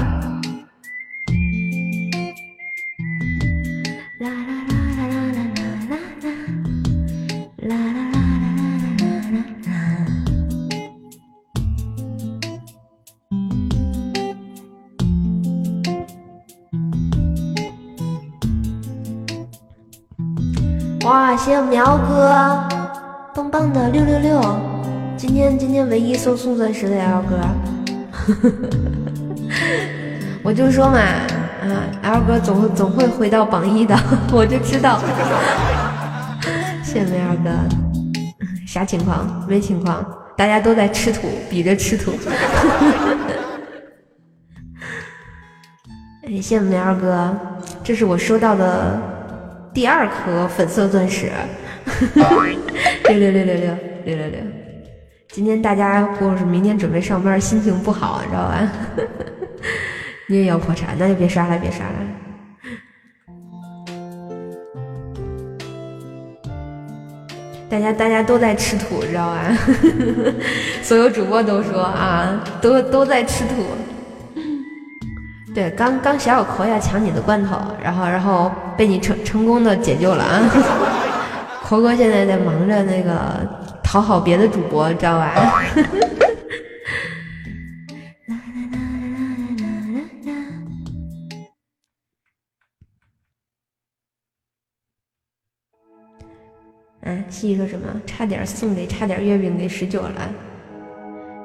哇，谢谢苗哥，棒棒的六六六！今天今天唯一送送钻石的，L 哥，[LAUGHS] 我就说嘛，啊，L 哥总总会回到榜一的，[LAUGHS] 我就知道。[LAUGHS] 谢谢苗哥，啥情况？没情况，大家都在吃土，比着吃土。哎，谢谢苗哥，这是我收到的。第二颗粉色钻石，[LAUGHS] 六六六六六六六六。今天大家或是明天准备上班，心情不好，你知道吧？[LAUGHS] 你也要破产，那就别刷了，别刷了。大家大家都在吃土，知道吧？[LAUGHS] 所有主播都说啊，都都在吃土。对刚刚小小葵要抢你的罐头然后然后被你成成功的解救了啊。[LAUGHS] 猴哥现在在忙着那个讨好别的主播知道吧？嗯是一个什么？差点送给差点月饼给十九了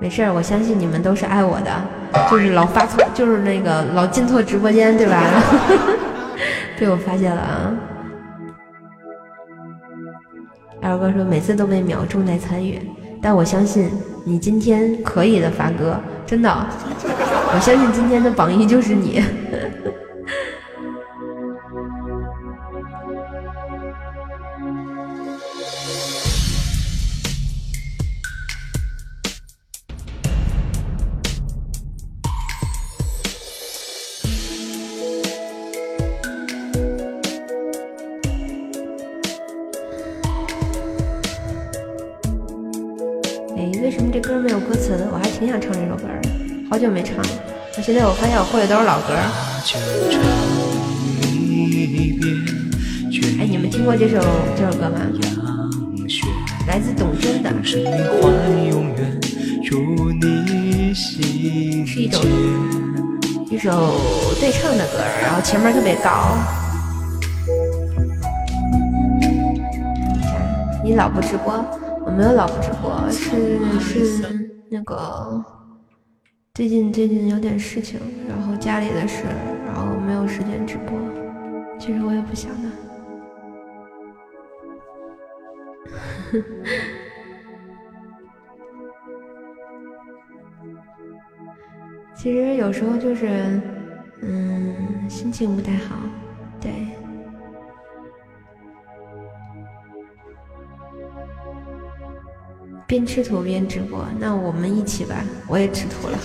没事儿，我相信你们都是爱我的，就是老发错，就是那个老进错直播间，对吧？[LAUGHS] 被我发现了啊！二哥说每次都被秒，重在参与，但我相信你今天可以的，发哥，真的，我相信今天的榜一就是你。好久没唱了，那现在我发现我会的都是老歌。哎，你们听过这首这首歌吗？来自董贞的，是一种一首对唱的歌，然后前面特别高。你老不直播？我没有老不直播，是是那个。最近最近有点事情，然后家里的事，然后没有时间直播。其实我也不想的。[LAUGHS] 其实有时候就是，嗯，心情不太好，对。边吃土边直播，那我们一起吧，我也吃土了。[LAUGHS]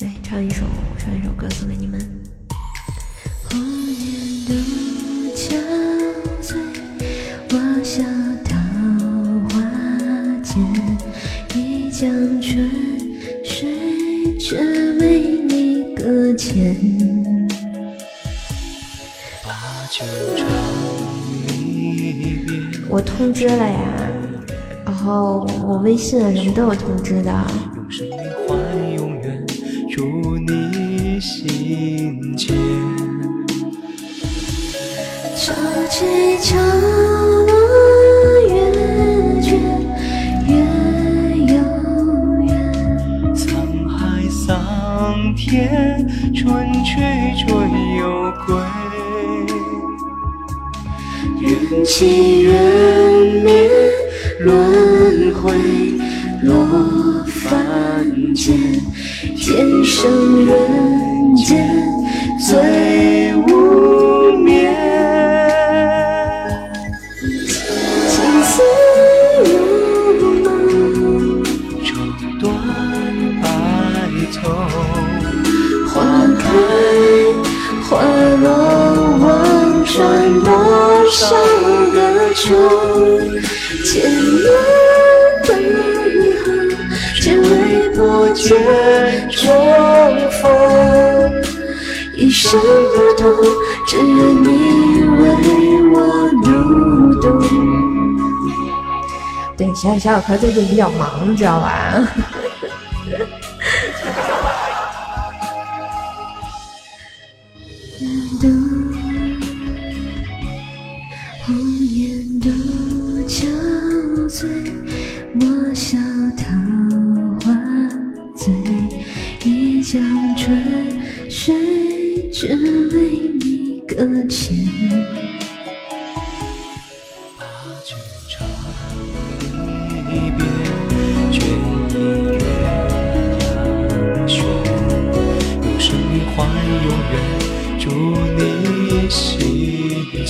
来唱一首，唱一首歌送给你们。红颜渡憔悴，我笑桃花间，一江春水，却为你搁浅。我通知了呀，然后我微信什么都有通知的。秋寂秋落月缺，月悠圆。沧海桑田，春去缘起缘灭，轮回落凡间，天生人间最无个秋，千年等候，只为不见重逢。一生不同，只愿你为我读懂。对，小小小可最近比较忙，你知道吧？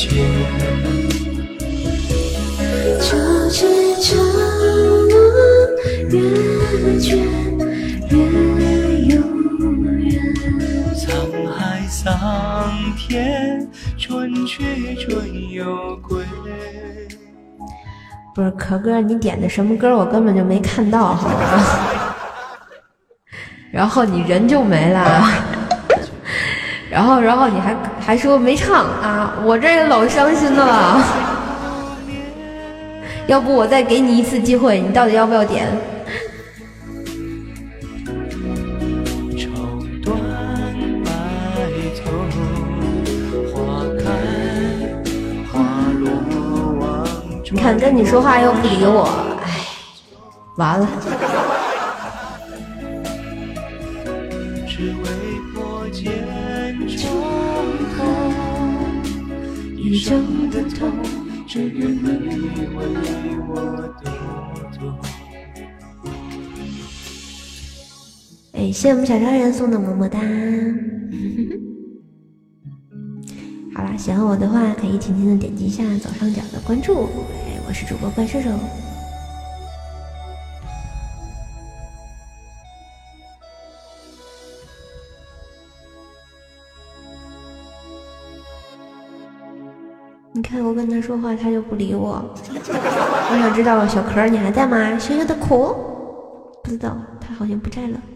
情。不是可哥，你点的什么歌？我根本就没看到，好吗？然后你人就没了，然后，然后你还还说没唱啊我这也老伤心的了。[LAUGHS] 要不我再给你一次机会你到底要不要点？你看跟你说话又不理我哎完了。一生的痛，只愿你为我读懂。哎，谢谢我们小超人送的么么哒。好啦，喜欢我的话，可以轻轻的点击一下左上角的关注。哎，我是主播怪兽兽。你看我跟他说话，他就不理我。我想知道小壳你还在吗？小小的可不知道，他好像不在了。[LAUGHS]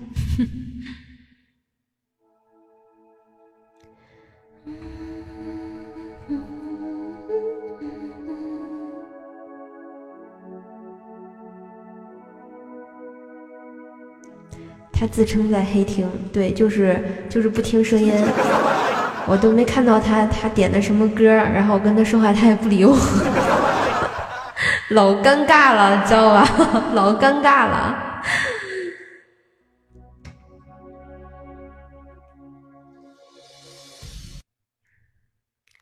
他自称在黑厅，对，就是就是不听声音，我都没看到他他点的什么歌，然后我跟他说话他也不理我，[LAUGHS] 老尴尬了，知道吧？[LAUGHS] 老尴尬了。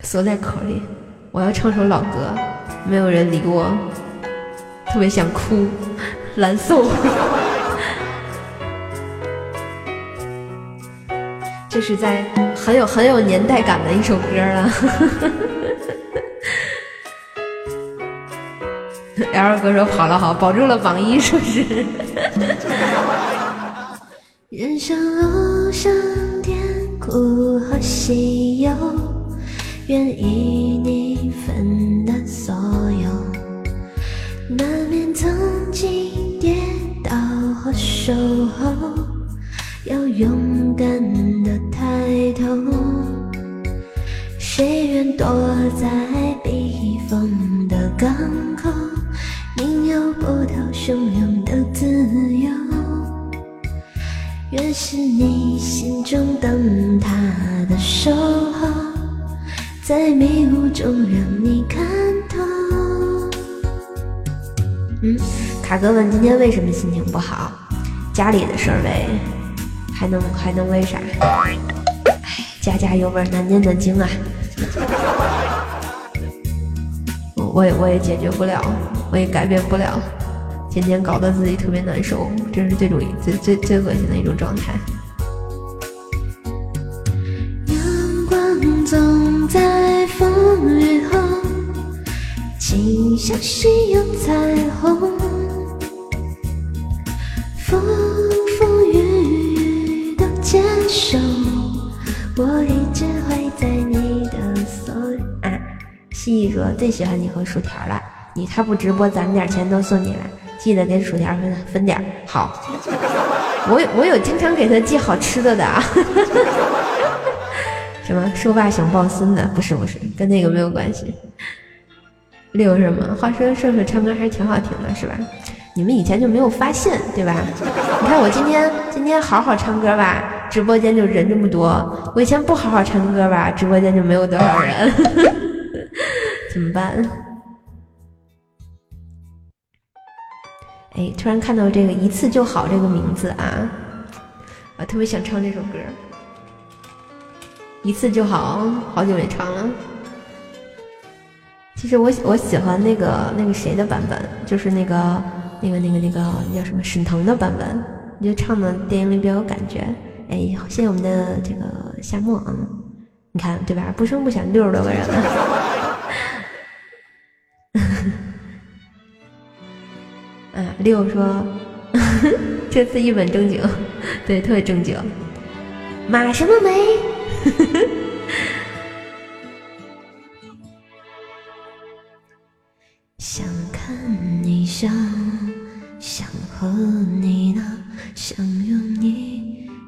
锁在口里，我要唱首老歌，没有人理我，特别想哭，难受。这是在很有很有年代感的一首歌了。L 哥说跑了好，保住了榜一，是不是？人生路上甜苦和喜忧，愿与你分担所有。难免曾经跌倒和守候，要勇敢的抬头。谁愿躲在避风的港口，宁有波涛汹涌的自由？愿是你心中灯塔的守候，在迷雾中让你看透。嗯，卡哥问今天为什么心情不好？家里的事儿呗，还能还能为啥？哎，家家有本难念的经啊，我我也我也解决不了，我也改变不了，天天搞得自己特别难受，这是最种最最最恶心的一种状态。阳光总在风雨后，请相信有彩虹。手，我一直会在你的所啊。蜥蜴说最喜欢你和薯条了，你他不直播，攒点钱都送你了，记得给薯条分分点好。[LAUGHS] 我有我有经常给他寄好吃的的啊。[LAUGHS] 什么兽爸想抱孙子？不是不是，跟那个没有关系。六什么？话说瘦瘦唱歌还是挺好听的，是吧？你们以前就没有发现，对吧？你看我今天今天好好唱歌吧，直播间就人这么多；我以前不好好唱歌吧，直播间就没有多少人，[LAUGHS] 怎么办？哎，突然看到这个“一次就好”这个名字啊，我特别想唱这首歌，“一次就好”，好久没唱了。其实我我喜欢那个那个谁的版本，就是那个那个那个那个叫什么沈腾的版本，我觉得唱的电影里比较有感觉。哎，谢谢我们的这个夏末啊，你看对吧？不声不响六十多个人了。[LAUGHS] 嗯，六说 [LAUGHS] 这次一本正经，对，特别正经。马什么梅？[LAUGHS] 想看你笑，想和你闹，想拥你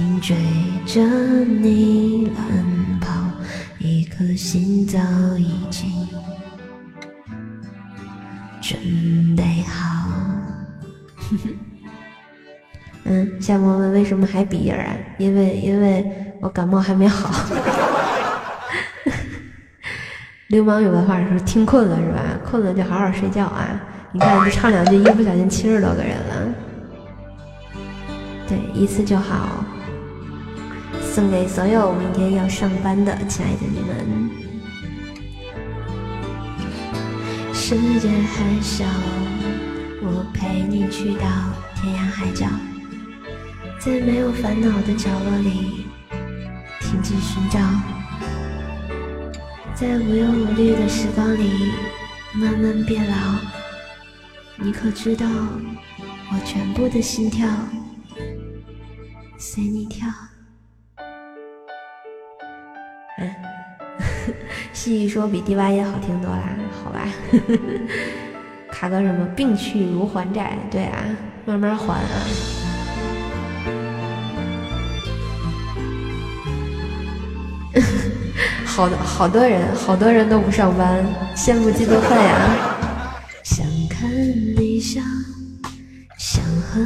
睛追着你乱跑，一颗心早已经准备好。[LAUGHS] 嗯，夏沫问为什么还鼻音啊？因为因为我感冒还没好。[LAUGHS] 流氓有的话说，听困了是吧？困了就好好睡觉啊！你看，这唱两句，一不小心七十多个人了。对，一次就好。送给所有明天要上班的亲爱的你们。世界还小，我陪你去到天涯海角，在没有烦恼的角落里，停止寻找。在无忧无虑的时光里，慢慢变老。你可知道，我全部的心跳随你跳。嗯，细细说比第八页好听多啦，好吧。卡哥什么？病去如还债，对啊，慢慢还啊。[LAUGHS] 好好多人，好多人都不上班，羡慕嫉妒恨呀！想看你笑，想和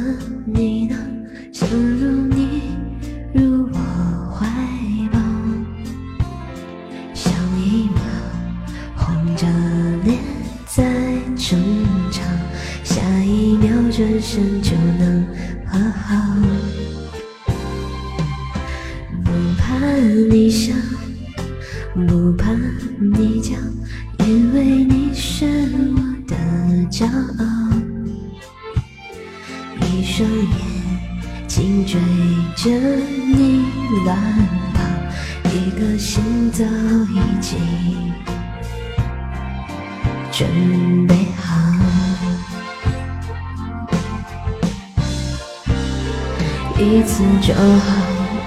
你闹，想转身就能和好，不怕你笑。不怕你叫，因为你是我的骄傲。一双眼睛追着你乱跑，一个心早已经准备一次就好，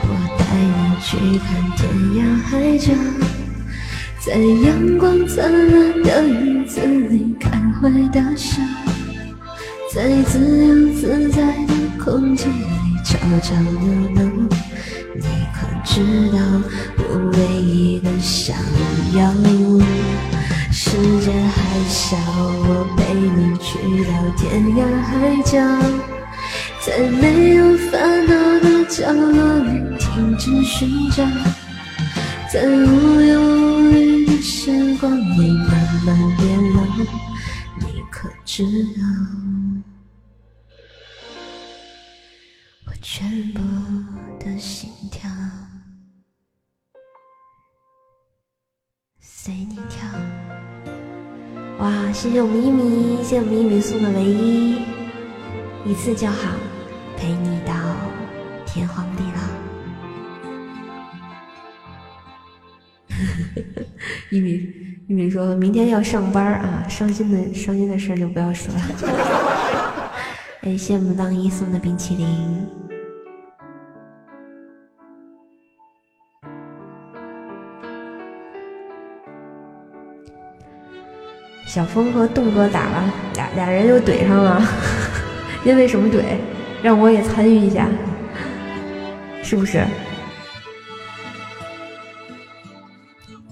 我带你去看天涯海角。在阳光灿烂的日子里开怀大笑，在自由自在的空气里吵吵闹闹。你可知道我唯一的想要？世界还小，我陪你去到天涯海角，在没有烦恼的角落里停止寻找。在无忧无虑的时光里慢慢变老，你可知道？我全部的心跳随你跳。哇，谢谢我们一米，谢谢我们一米送的唯一，一次就好，陪你 [LAUGHS] 一米一米说明天要上班啊，伤心的伤心的事就不要说了。[LAUGHS] 哎，羡慕浪一送的冰淇淋。小峰和栋哥咋了？俩俩人又怼上了，[LAUGHS] 因为什么怼？让我也参与一下，是不是？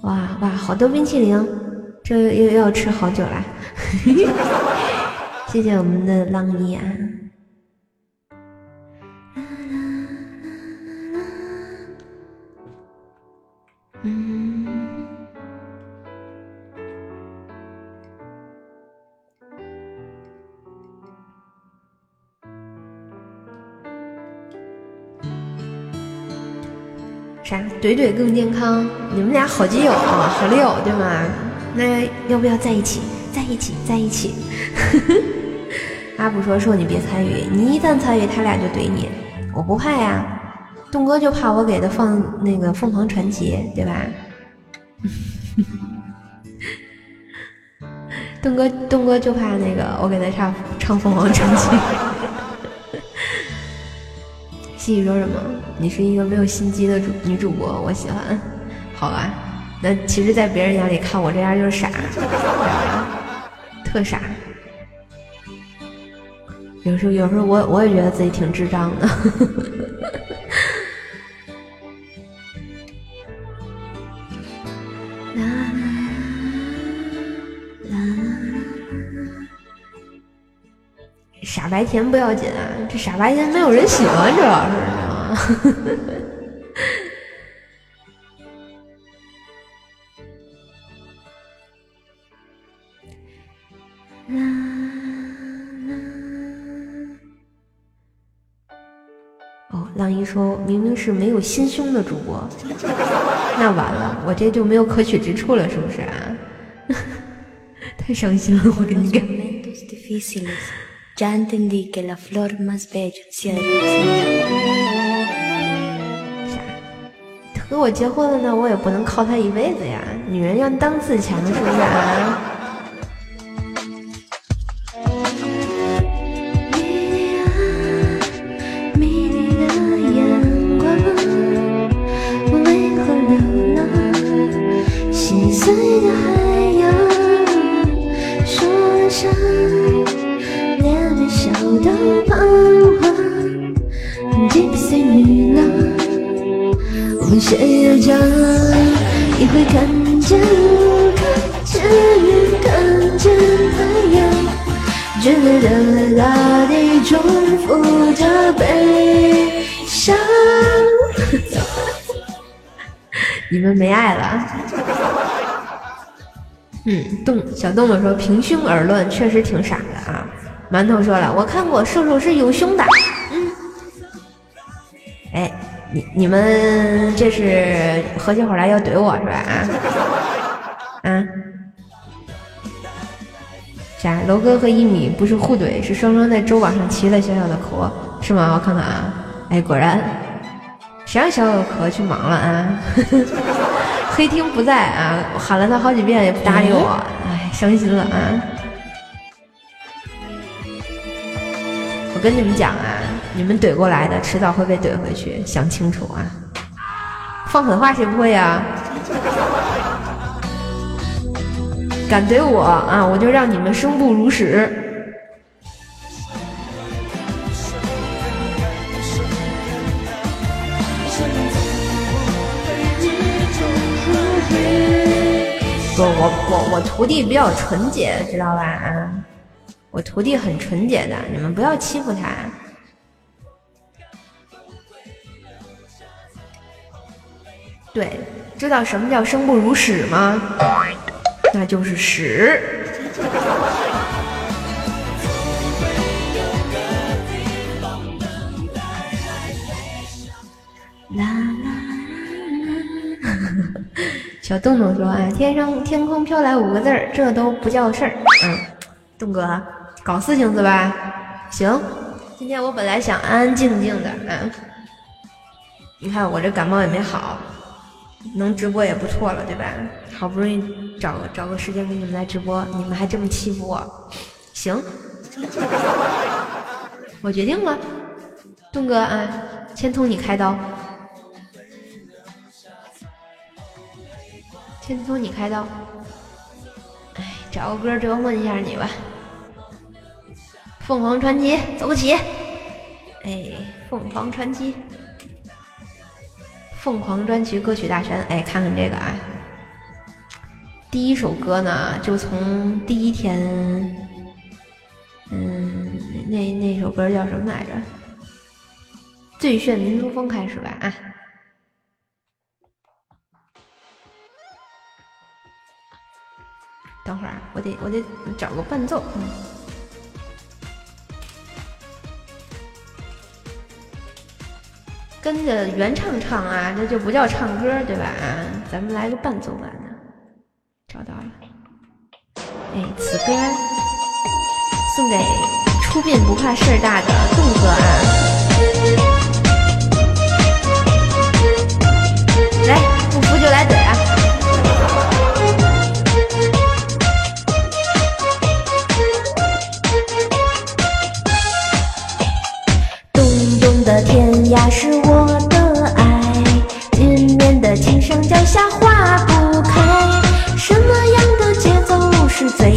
哇哇，好多冰淇淋，这又又要吃好久啦！[LAUGHS] 谢谢我们的浪一啊。啥怼怼更健康？你们俩好基友啊，好利友对吗？那要不要在一起？在一起，在一起。[LAUGHS] 阿普说：“说你别参与，你一旦参与，他俩就怼你。我不怕呀，东哥就怕我给他放那个凤凰传奇，对吧？[LAUGHS] 东哥，东哥就怕那个我给他唱唱凤凰传奇。”继续说什么？你是一个没有心机的主女主播，我喜欢。好吧，那其实，在别人眼里看我这样就是傻，[LAUGHS] 特傻。有时候，有时候我我也觉得自己挺智障的。傻白甜不要紧啊，这傻白甜没有人喜欢，主要是啊？啦啦。哦，浪一说明明是没有心胸的主播，那完了，我这就没有可取之处了，是不是啊？[LAUGHS] 太伤心了，我跟你讲。Momentos difíciles, ya entendí que la flor más bella sea de tu 啥？和我结婚了呢，我也不能靠他一辈子呀。女人要当自强，是不是啊？迷离的阳光，我为何流浪？心碎的海洋，说得上连微笑都彷徨。Gypsy 女郎，我谁要讲？你会看见，看见，看见太阳。眷恋的大地重复着悲伤。你们没爱了？嗯，动小动物说，平胸而论，确实挺傻的啊。馒头说了，我看过，瘦瘦是有胸的。嗯，哎，你你们这是合起伙来要怼我是吧？啊啊，啥？楼哥和一米不是互怼，是双双在周网上起了小小的壳，是吗？我看看啊，哎，果然，谁让小小壳去忙了啊？[LAUGHS] 黑厅不在啊，我喊了他好几遍也不搭理我，哎，伤心了啊！我跟你们讲啊，你们怼过来的，迟早会被怼回去，想清楚啊！放狠话谁不会呀、敢怼我啊，我就让你们生不如死！不，我我我徒弟比较纯洁，知道吧？啊，我徒弟很纯洁的，你们不要欺负他。对，知道什么叫生不如死吗？那就是屎。啦啦小洞洞说：“啊，天上天空飘来五个字儿，这都不叫事儿。”嗯，洞哥搞事情是吧？行，今天我本来想安安静静的，嗯，你看我这感冒也没好，能直播也不错了，对吧？好不容易找个找个时间给你们来直播，你们还这么欺负我，行，我决定了，东哥啊，先从你开刀。先从你开刀。哎，找个歌折磨一下你吧。凤凰传奇，走起！哎，凤凰传奇，凤凰专辑歌曲大全。哎，看看这个啊，第一首歌呢，就从第一天，嗯，那那首歌叫什么来着？最炫民族风开始吧啊。等会儿，我得我得找个伴奏。嗯，跟着原唱唱啊，这就不叫唱歌，对吧？咱们来个伴奏版的，找到了。哎，此歌送给出殡不怕事儿大的栋哥啊！来，不服就来怼啊！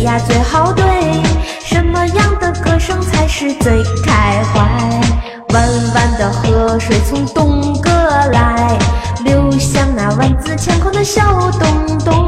呀，最好对，什么样的歌声才是最开怀？弯弯的河水从东哥来，流向那万紫千红的小东东。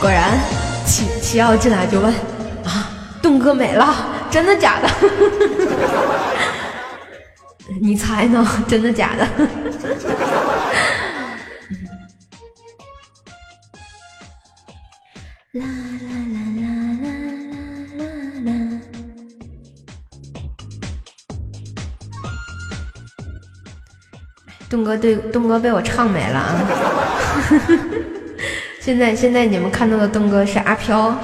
果然齐齐要进来就问啊栋哥没了真的假的？[LAUGHS] 你猜呢？真的假的？啦啦啦啦啦啦啦啦啦栋哥对栋哥被我唱没了啊。[LAUGHS] 现在现在你们看到的东哥是阿飘。l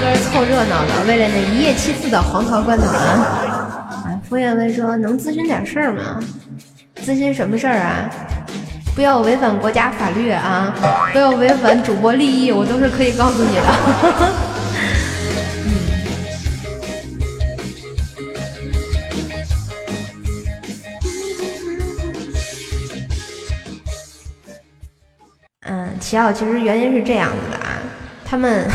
哥凑热闹的为了那一夜七次的黄桃罐头啊。啊枫叶问说能咨询点事儿吗？咨询什么事儿啊？不要违反国家法律啊！不要违反主播利益，我都是可以告诉你的。嗯，齐奥，其实原因是这样子的啊，他们，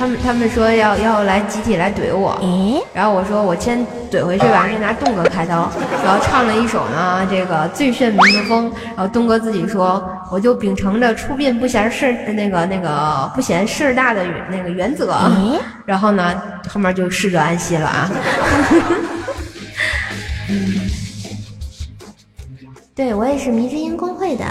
他们，他们说要要来集体来怼我，然后我说我先怼回去吧，先拿栋哥开刀，然后唱了一首呢，这个最炫民族风，然后东哥自己说，我就秉承着出殡不嫌事那个那个不嫌事儿大的那个原则，然后呢，后面就逝者安息了啊。[LAUGHS] 嗯，对我也是迷之音公会的。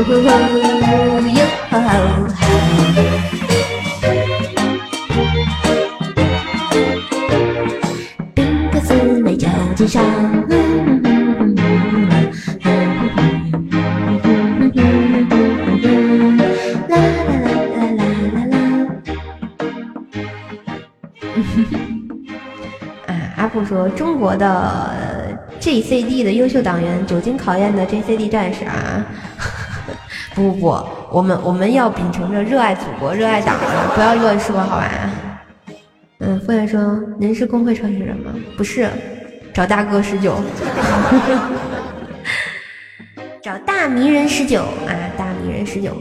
[LAUGHS] 阿酷说，中国的 JCD 的优秀党员，久经考验的 JCD 战士啊！不不不，我们我们要秉承着热爱祖国、热爱党的，不要乱说，好吧？嗯，傅远说，您是工会创始人吗？不是，找大哥十九，[LAUGHS] 找大迷人十九啊，大迷人十九。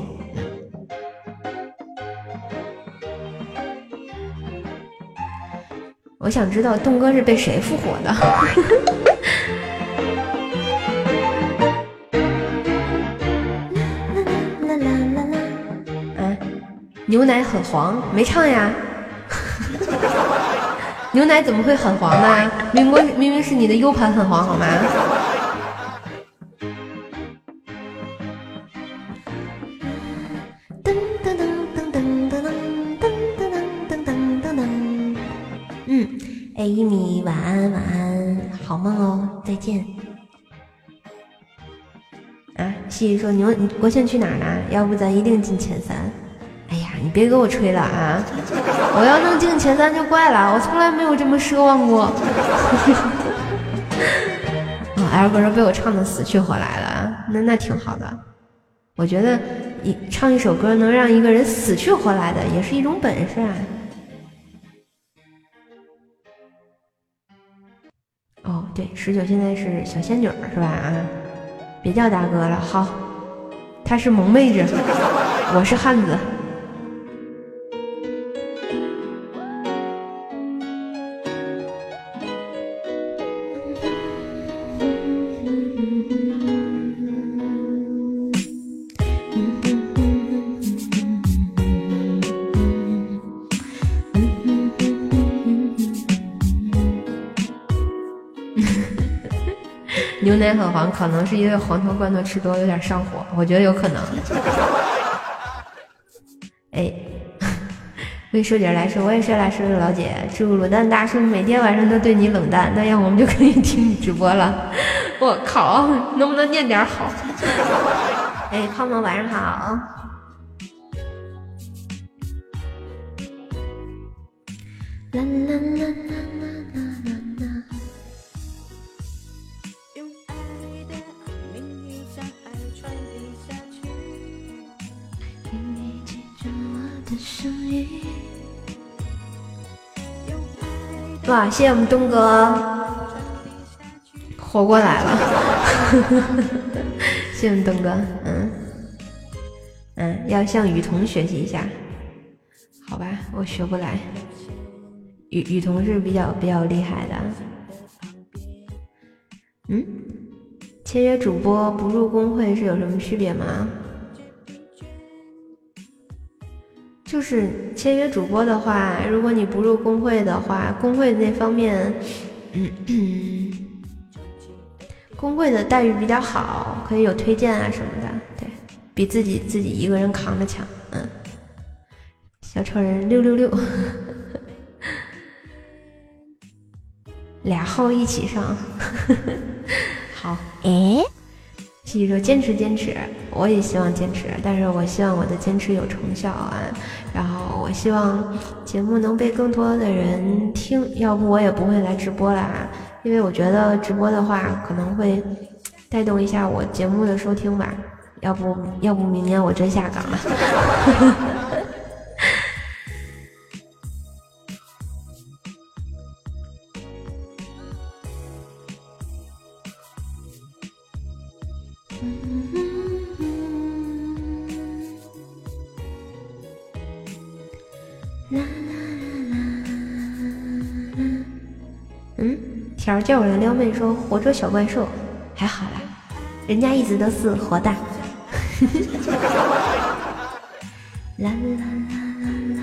我想知道东哥是被谁复活的？[LAUGHS] 牛奶很黄，没唱呀？[LAUGHS] 牛奶怎么会很黄呢？明明明明是你的 U 盘很黄，好吗？噔噔噔噔噔噔噔噔噔噔噔噔噔。嗯，哎一米，晚安，晚安，好梦哦，再见。啊，西西说牛，你国庆去哪儿呢？要不咱一定进前三。哎呀，你别给我吹了啊！我要能进前三就怪了，我从来没有这么奢望过。[LAUGHS] 哦，L 哥说被我唱的死去活来了，那那挺好的。我觉得一唱一首歌能让一个人死去活来的，也是一种本事啊。哦，对，十九现在是小仙女是吧？啊，别叫大哥了，好，他是萌妹子，我是汉子。牛奶很黄，可能是因为黄桃罐头吃多有点上火，我觉得有可能。[LAUGHS] 哎，魏书姐来说，我也是来说的老姐，祝卤蛋大叔每天晚上都对你冷淡，那样我们就可以听你直播了。我靠，能不能念点好？[LAUGHS] 哎，胖胖晚上好。啦啦啦啦啦哇！谢谢我们东哥活过来了，[LAUGHS] 谢谢我们东哥。嗯嗯，要向雨桐学习一下，好吧？我学不来。雨雨桐是比较比较厉害的。嗯，签约主播不入工会是有什么区别吗？就是签约主播的话，如果你不入工会的话，工会那方面，[CLEARS THROAT] 工会的待遇比较好，可以有推荐啊什么的，对比自己自己一个人扛着强。嗯，小超人六六六，[LAUGHS] 俩号一起上，[LAUGHS] 好，哎。继续说，坚持坚持，我也希望坚持，但是我希望我的坚持有成效啊。然后我希望节目能被更多的人听，要不我也不会来直播啦。因为我觉得直播的话可能会带动一下我节目的收听吧。要不要不明年我真下岗了。[LAUGHS] 叫我来撩妹，说活捉小怪兽，还好啦，人家一直都是活的。[LAUGHS] 啦啦啦啦啦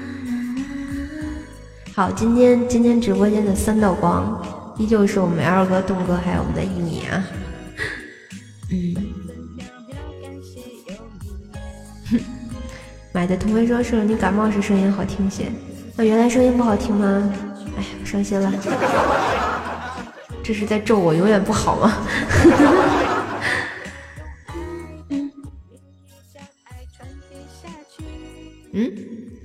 好，今天今天直播间的三道光，依旧是我们二哥、东哥还有我们的一米啊。嗯。买的同学说是你感冒时声音好听些，那原来声音不好听吗？哎呀，伤心了。这是在咒我永远不好吗？[LAUGHS] 嗯，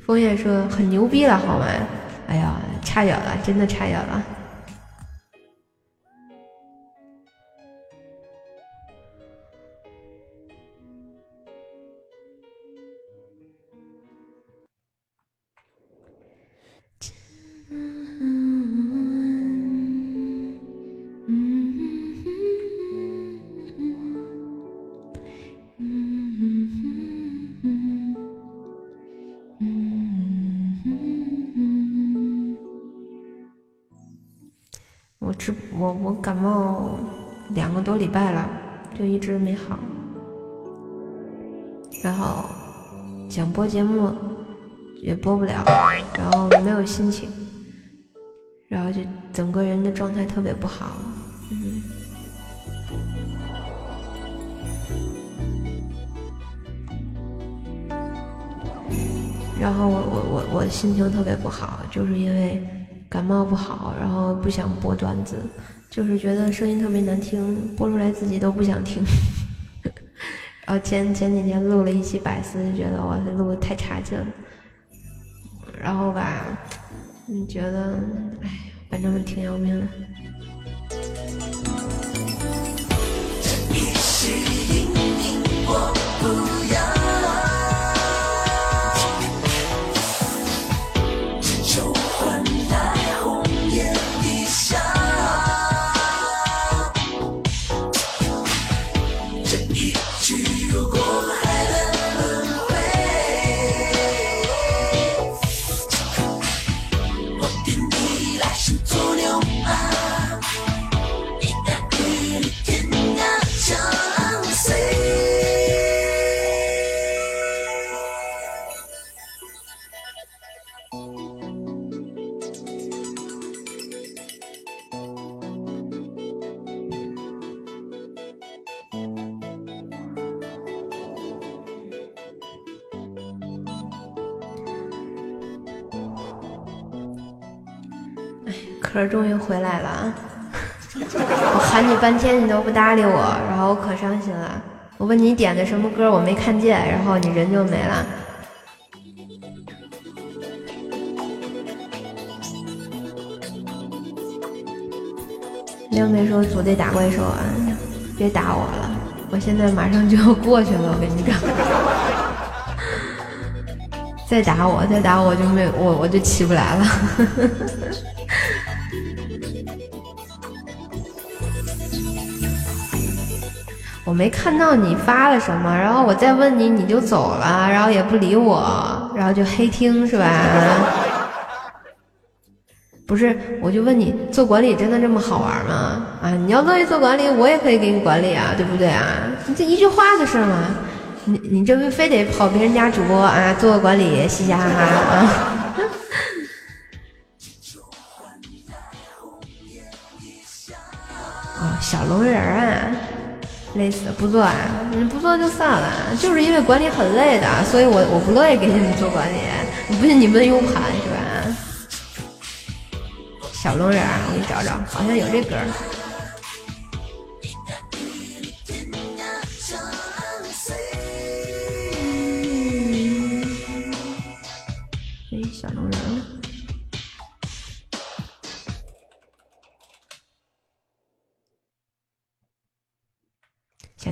枫叶说很牛逼了，好吗？哎呀，差远了，真的差远了。我我感冒两个多礼拜了，就一直没好，然后想播节目也播不了，然后没有心情，然后就整个人的状态特别不好，嗯，然后我我我我心情特别不好，就是因为。感冒不好，然后不想播段子，就是觉得声音特别难听，播出来自己都不想听。[LAUGHS] 然后前前几天录了一期百思，就觉得哇，录的太差劲了。然后吧，你觉得，哎，反正挺要命的。都不搭理我，然后我可伤心了。我问你点的什么歌，我没看见，然后你人就没了。你又没说组队打怪兽啊，别打我了，我现在马上就要过去了，我跟你讲。再打我，再打我就没我我就起不来了。没看到你发了什么，然后我再问你，你就走了，然后也不理我，然后就黑听是吧？不是，我就问你，做管理真的这么好玩吗？啊，你要乐意做管理，我也可以给你管理啊，对不对啊？你这一句话的事吗？你你这不非得跑别人家主播啊，做个管理，嘻嘻哈哈啊？哦，小龙人啊，累死了，不做啊？你不做就算了，就是因为管理很累的，所以我我不乐意给你们做管理。不信你问 U 盘是吧？小龙人，我给你找找，好像有这歌。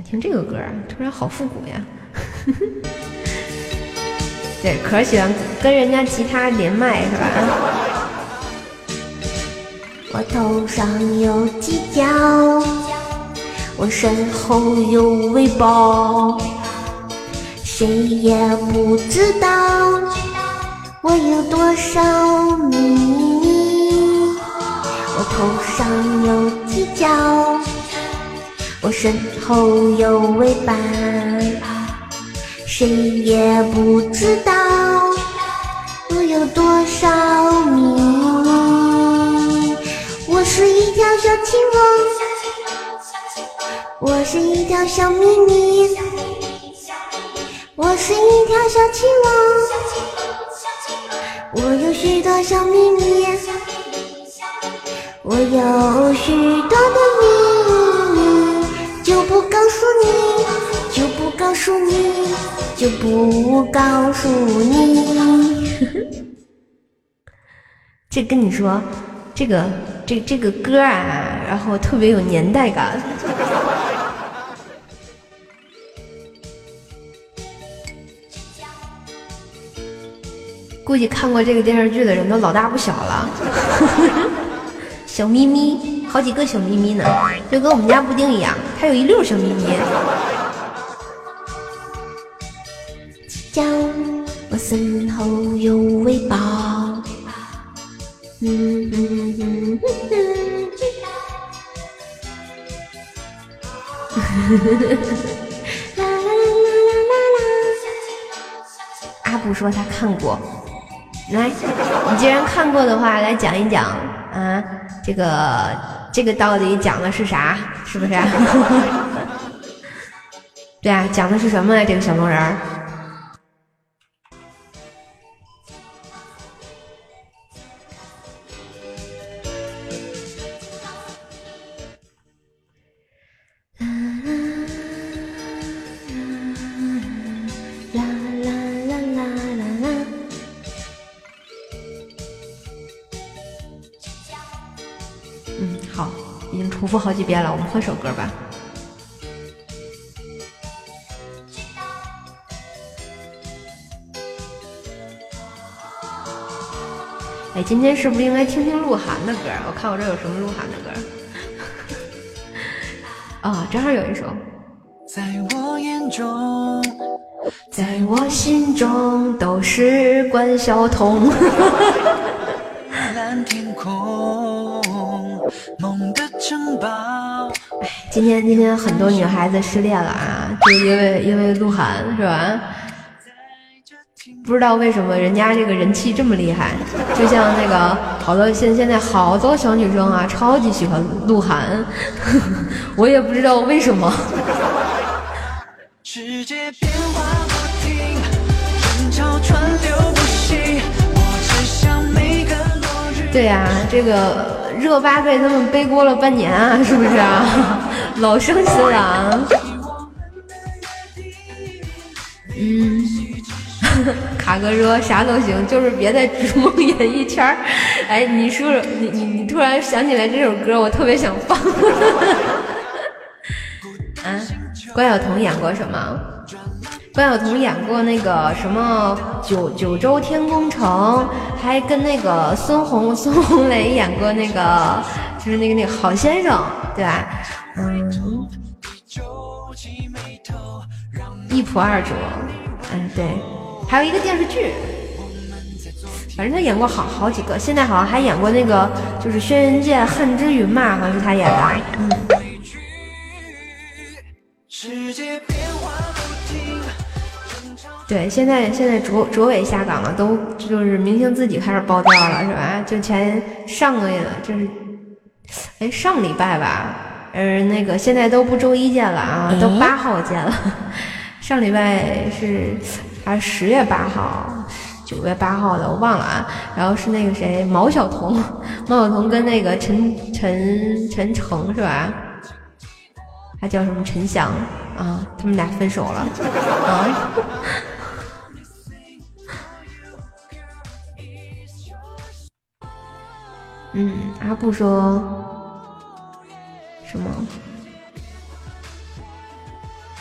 听这个歌啊，突然好复古呀！[LAUGHS] 对，可喜欢跟人家吉他连麦是吧？[LAUGHS] 我头上有犄角，我身后有尾巴，谁也不知道我有多少秘密。我头上有犄角，我身后有尾巴，谁也不知道我有多少秘密。我是一条小青蛙，我是一条小咪咪，我是一条小青蛙，我有许多小秘密，我有许多的秘密，告诉你，就不告诉你，就不告诉你。[LAUGHS] 这跟你说，这个这这个歌啊，然后特别有年代感。估计看过这个电视剧的人都老大不小了。[LAUGHS] 小咪咪，好几个小咪咪呢，就跟我们家布丁一样，它有一溜小咪咪。我身后有尾巴。嗯嗯嗯嗯啦啦啦啦啦啦！阿布说他看过，来，你既然看过的话，来讲一讲啊，这个这个到底讲的是啥？是不是？[LAUGHS] 对啊，讲的是什么呀？这个小龙人儿。复好几遍了，我们换首歌吧。哎，今天是不是应该听听鹿晗的歌？我看我这有什么鹿晗的歌？[LAUGHS] 啊、正好有一首。在我眼中，在我心中都是关晓彤。蓝天空，梦。今天今天很多女孩子失恋了啊，就因为因为鹿晗是吧？不知道为什么人家这个人气这么厉害，就像那个好多现现在好多小女生啊，超级喜欢鹿晗，[LAUGHS] 我也不知道为什么。世界变对呀、这个热巴被他们背锅了半年啊，[LAUGHS] 是不是啊？[LAUGHS] 老伤心了啊。嗯，[LAUGHS] 卡哥说啥都行，就是别在逐梦演艺圈。哎，你说说，你你你突然想起来这首歌，我特别想放。啊，关晓彤演过什么？关晓彤演过那个什么九九州天宫城，还跟那个孙红孙红雷演过那个，就是那个那个好先生，对吧？嗯，一仆二主，嗯对，还有一个电视剧，反正他演过好好几个，现在好像还演过那个就是轩辕剑恨之云嘛，好像是他演的，嗯。世界变，对，现在现在卓卓伟下岗了，都就是明星自己开始爆料了，是吧？就前上个月，就是哎上礼拜吧，呃，那个现在都不周一见了啊，都八号见了。[LAUGHS] 上礼拜是还是十月八号、九月八号的，我忘了啊。然后是那个谁，毛晓彤，毛晓彤跟那个陈陈陈诚是吧？他叫什么陈翔啊？他们俩分手了啊。[LAUGHS] 嗯，阿布说什么？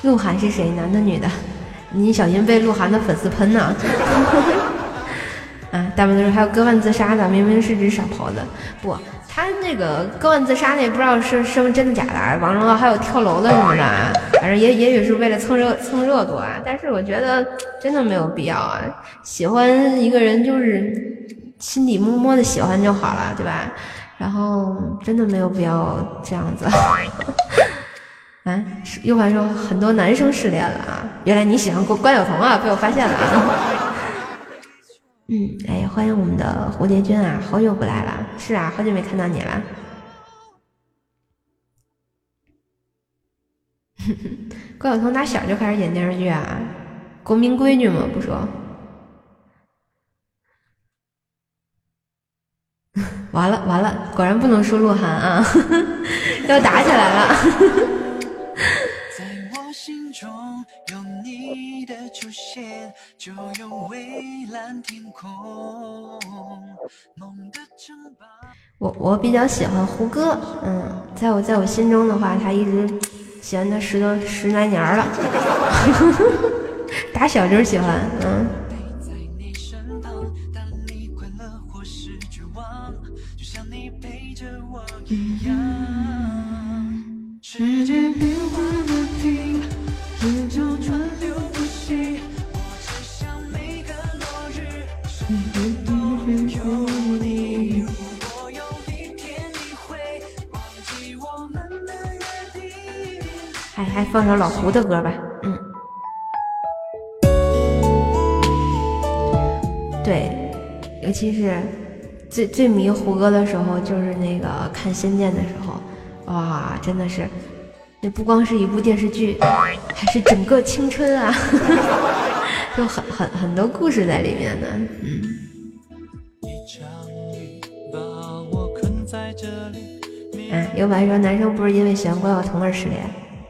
鹿晗是谁？男的女的？你小心被鹿晗的粉丝喷呢！[LAUGHS] 啊，大部分都是还有割腕自杀的，明明是只傻狍子。不，他那个割腕自杀那不知道是是不是真的假的。王中还有跳楼的什么的，反正也也许是为了蹭热蹭热度啊。但是我觉得真的没有必要啊。喜欢一个人就是心底默默的喜欢就好了，对吧？然后真的没有必要这样子。[LAUGHS] 啊，又还说很多男生失恋了啊！原来你喜欢关关晓彤啊，被我发现了啊！[LAUGHS] 嗯，哎呀，欢迎我们的蝴蝶君啊，好久不来了，是啊，好久没看到你了。[LAUGHS] 关晓彤打小就开始演电视剧啊，国民闺女嘛，不说。完了完了，果然不能输鹿晗啊，[LAUGHS] 要打起来了。在我心中有你的出现，就有蔚蓝天空。梦的城堡。我我比较喜欢胡歌，嗯，在我在我心中的话，他一直喜欢他十多十来年了，[LAUGHS] 打小就是喜欢，嗯。世界变化不停，人潮川流不息，我只想每个落日，身边都有你。如果有一天你会忘记我们的约定。还还放首老胡的歌吧，嗯。对，尤其是最最迷胡歌的时候，就是那个看《仙剑》的时候，哇，真的是，那不光是一部电视剧，还是整个青春啊，[LAUGHS] 就很很很多故事在里面的，嗯。一场雨把我困在这里。嗯，有白说男生不是因为喜欢关晓彤而失恋，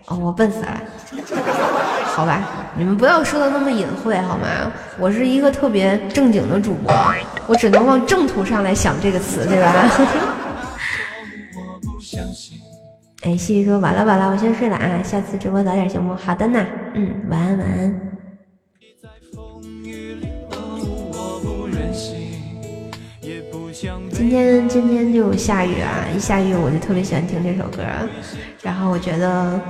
哦，我笨死了。好吧，你们不要说的那么隐晦好吗？我是一个特别正经的主播，我只能往正途上来想这个词，对吧？哎，西西说完了完了，我先睡了啊，下次直播早点行不？好的呢，嗯，晚安晚安。今天今天就下雨啊，一下雨我就特别喜欢听这首歌，然后我觉得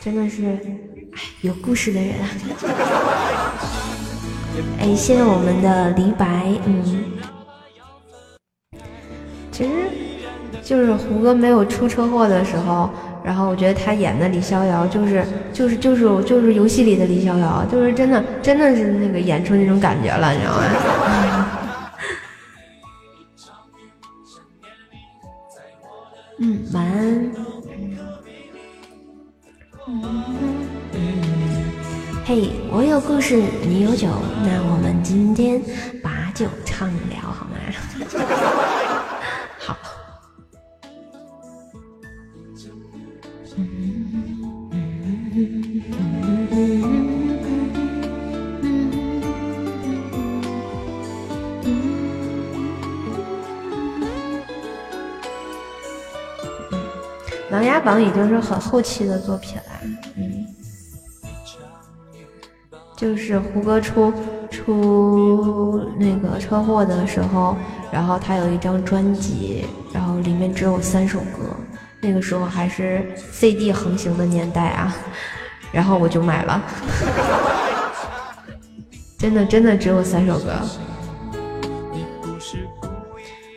真的是，哎，有故事的人啊。哎，谢谢我们的李白，嗯，其实就是胡歌没有出车祸的时候，然后我觉得他演的李逍遥就是就是就是就是游戏里的李逍遥，就是真的真的是那个演出那种感觉了，你知道吗？[LAUGHS] 嗯，晚安。嘿，我有故事，你有酒，那我们今天把酒畅聊好吗？[LAUGHS] 榜》已经是很后期的作品了，嗯，就是胡歌出出那个车祸的时候，然后他有一张专辑，然后里面只有三首歌，那个时候还是 CD 横行的年代啊，然后我就买了，[LAUGHS] 真的真的只有三首歌。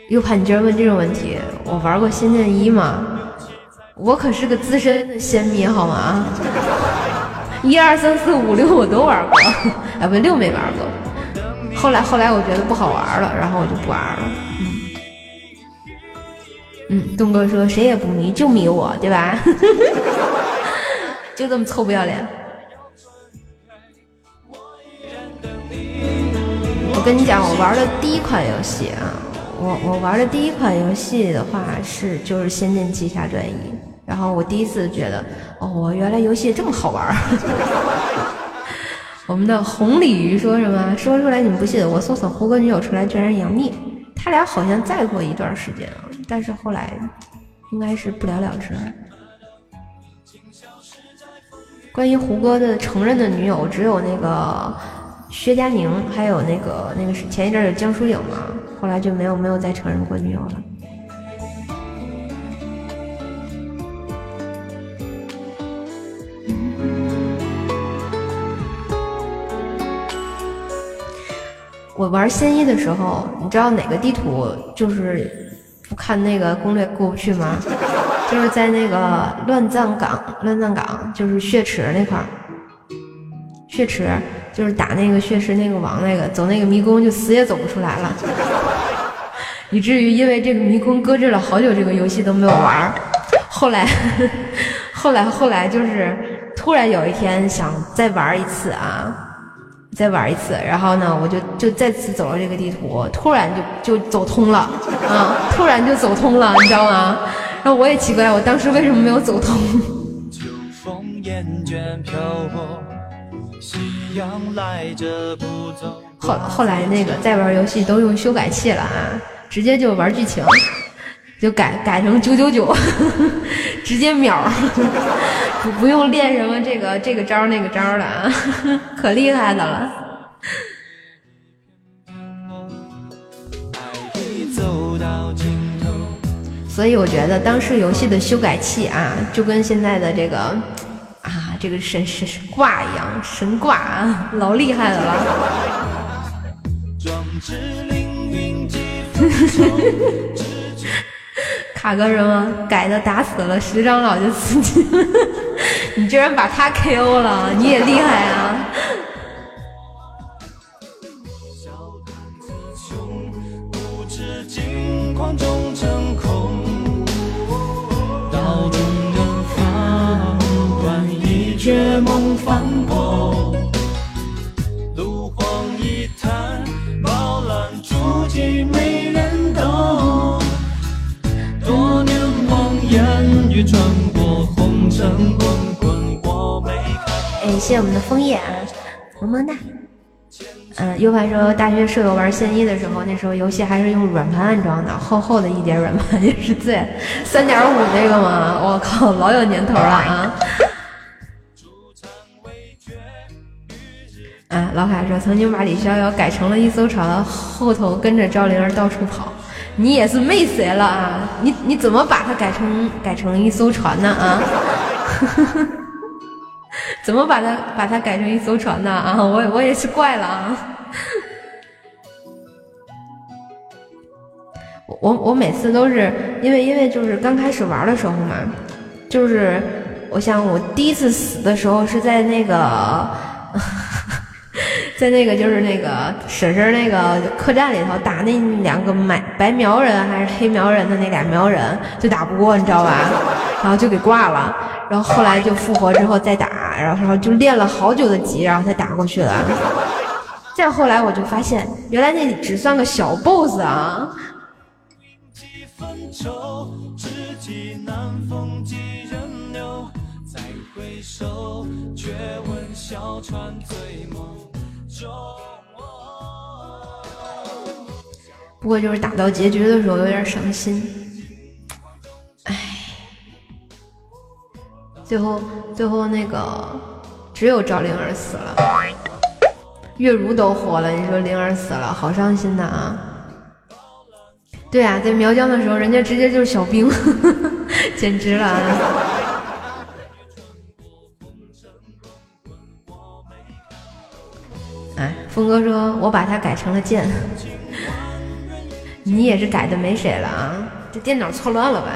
又怕你居然问这种问题，我玩过《仙剑一》吗？我可是个资深的仙迷，好吗？一二三四五六我都玩过，啊不六没玩过。后来后来我觉得不好玩了，然后我就不玩了。嗯，嗯，东哥说谁也不迷，就迷我，对吧？[LAUGHS] 就这么臭不要脸。我跟你讲，我玩的第一款游戏啊，我我玩的第一款游戏的话是就是《仙剑奇侠传一》，然后我第一次觉得，哦，原来游戏这么好玩儿。[LAUGHS] 我们的红鲤鱼说什么？说出来你们不信，我搜索胡歌女友出来居然杨幂，他俩好像再过一段时间啊，但是后来应该是不了了之。关于胡歌的承认的女友，只有那个薛佳凝，还有那个那个是前一阵有江疏影嘛，后来就没有没有再承认过女友了。我玩仙一的时候，你知道哪个地图就是不看那个攻略过不去吗？[LAUGHS] 就是在那个乱葬岗，乱葬岗就是血池那块儿，血池就是打那个血池那个王那个，走那个迷宫就死也走不出来了，[LAUGHS] 以至于因为这个迷宫搁置了好久，这个游戏都没有玩儿。后来，[LAUGHS] 后来，后来就是突然有一天想再玩一次啊。再玩一次，然后呢，我就就再次走了这个地图，突然就就走通了啊！突然就走通了，你知道吗？然后我也奇怪，我当时为什么没有走通？后后来那个再玩游戏都用修改器了啊，直接就玩剧情，就改改成九九九，[LAUGHS] 直接秒。不不用练什么这个这个招那个招的啊，[LAUGHS] 可厉害的了。所以我觉得当时游戏的修改器啊，就跟现在的这个啊这个神神神挂一样，神挂啊，老厉害的了。[LAUGHS] 卡哥什么改的打死了十长老就死机，你居然把他 KO 了，你也厉害啊！哎，谢谢我们的枫叶啊，萌萌哒。嗯，U 盘说大学舍友玩仙一的时候，那时候游戏还是用软盘安装的，厚厚的一叠软盘也是最三点五那个嘛？我靠，老有年头了啊！啊，老海说曾经把李逍遥改成了一艘船，后头跟着赵灵儿到处跑。你也是没谁了啊！你你怎么把它改成改成一艘船呢啊？[LAUGHS] 怎么把它把它改成一艘船呢啊？我我也是怪了啊！我我每次都是因为因为就是刚开始玩的时候嘛，就是我想我第一次死的时候是在那个。在那个就是那个婶婶那个客栈里头打那两个买白苗人还是黑苗人的那俩苗人就打不过你知道吧？然后就给挂了，然后后来就复活之后再打，然后然后就练了好久的级，然后才打过去了。再后来我就发现，原来那只算个小 boss 啊。不过就是打到结局的时候有点伤心，唉，最后最后那个只有赵灵儿死了，月如都活了，你说灵儿死了，好伤心的啊！对啊，在苗疆的时候，人家直接就是小兵，[LAUGHS] 简直了！啊，峰哥说，我把它改成了剑。你也是改的没谁了啊？这电脑错乱了吧？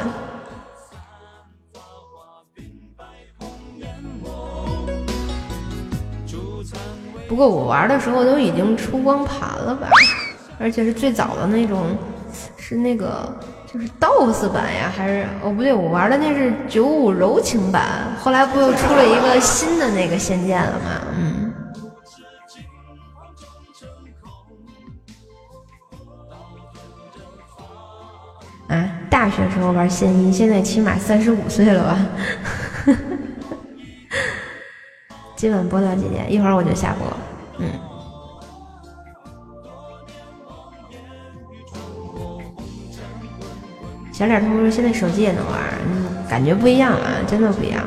不过我玩的时候都已经出光盘了吧，而且是最早的那种，是那个就是 DOS 版呀，还是哦不对，我玩的那是九五柔情版，后来不又出了一个新的那个仙剑了吗？嗯。啊，大学时候玩仙一，现在起码三十五岁了吧？今晚播到几点？一会儿我就下播。嗯。小脸通说现在手机也能玩，感觉不一样啊，真的不一样。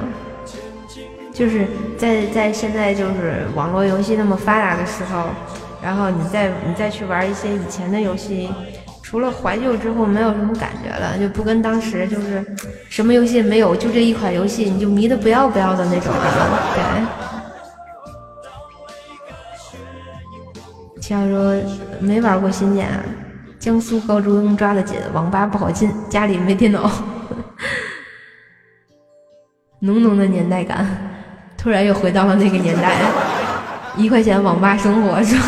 就是在在现在就是网络游戏那么发达的时候，然后你再你再去玩一些以前的游戏。除了怀旧之后，没有什么感觉了，就不跟当时就是什么游戏没有，就这一款游戏你就迷的不要不要的那种了。对。七号说没玩过新剑，江苏高中抓的紧，网吧不好进，家里没电脑，[LAUGHS] 浓浓的年代感，突然又回到了那个年代，一块钱网吧生活是吧？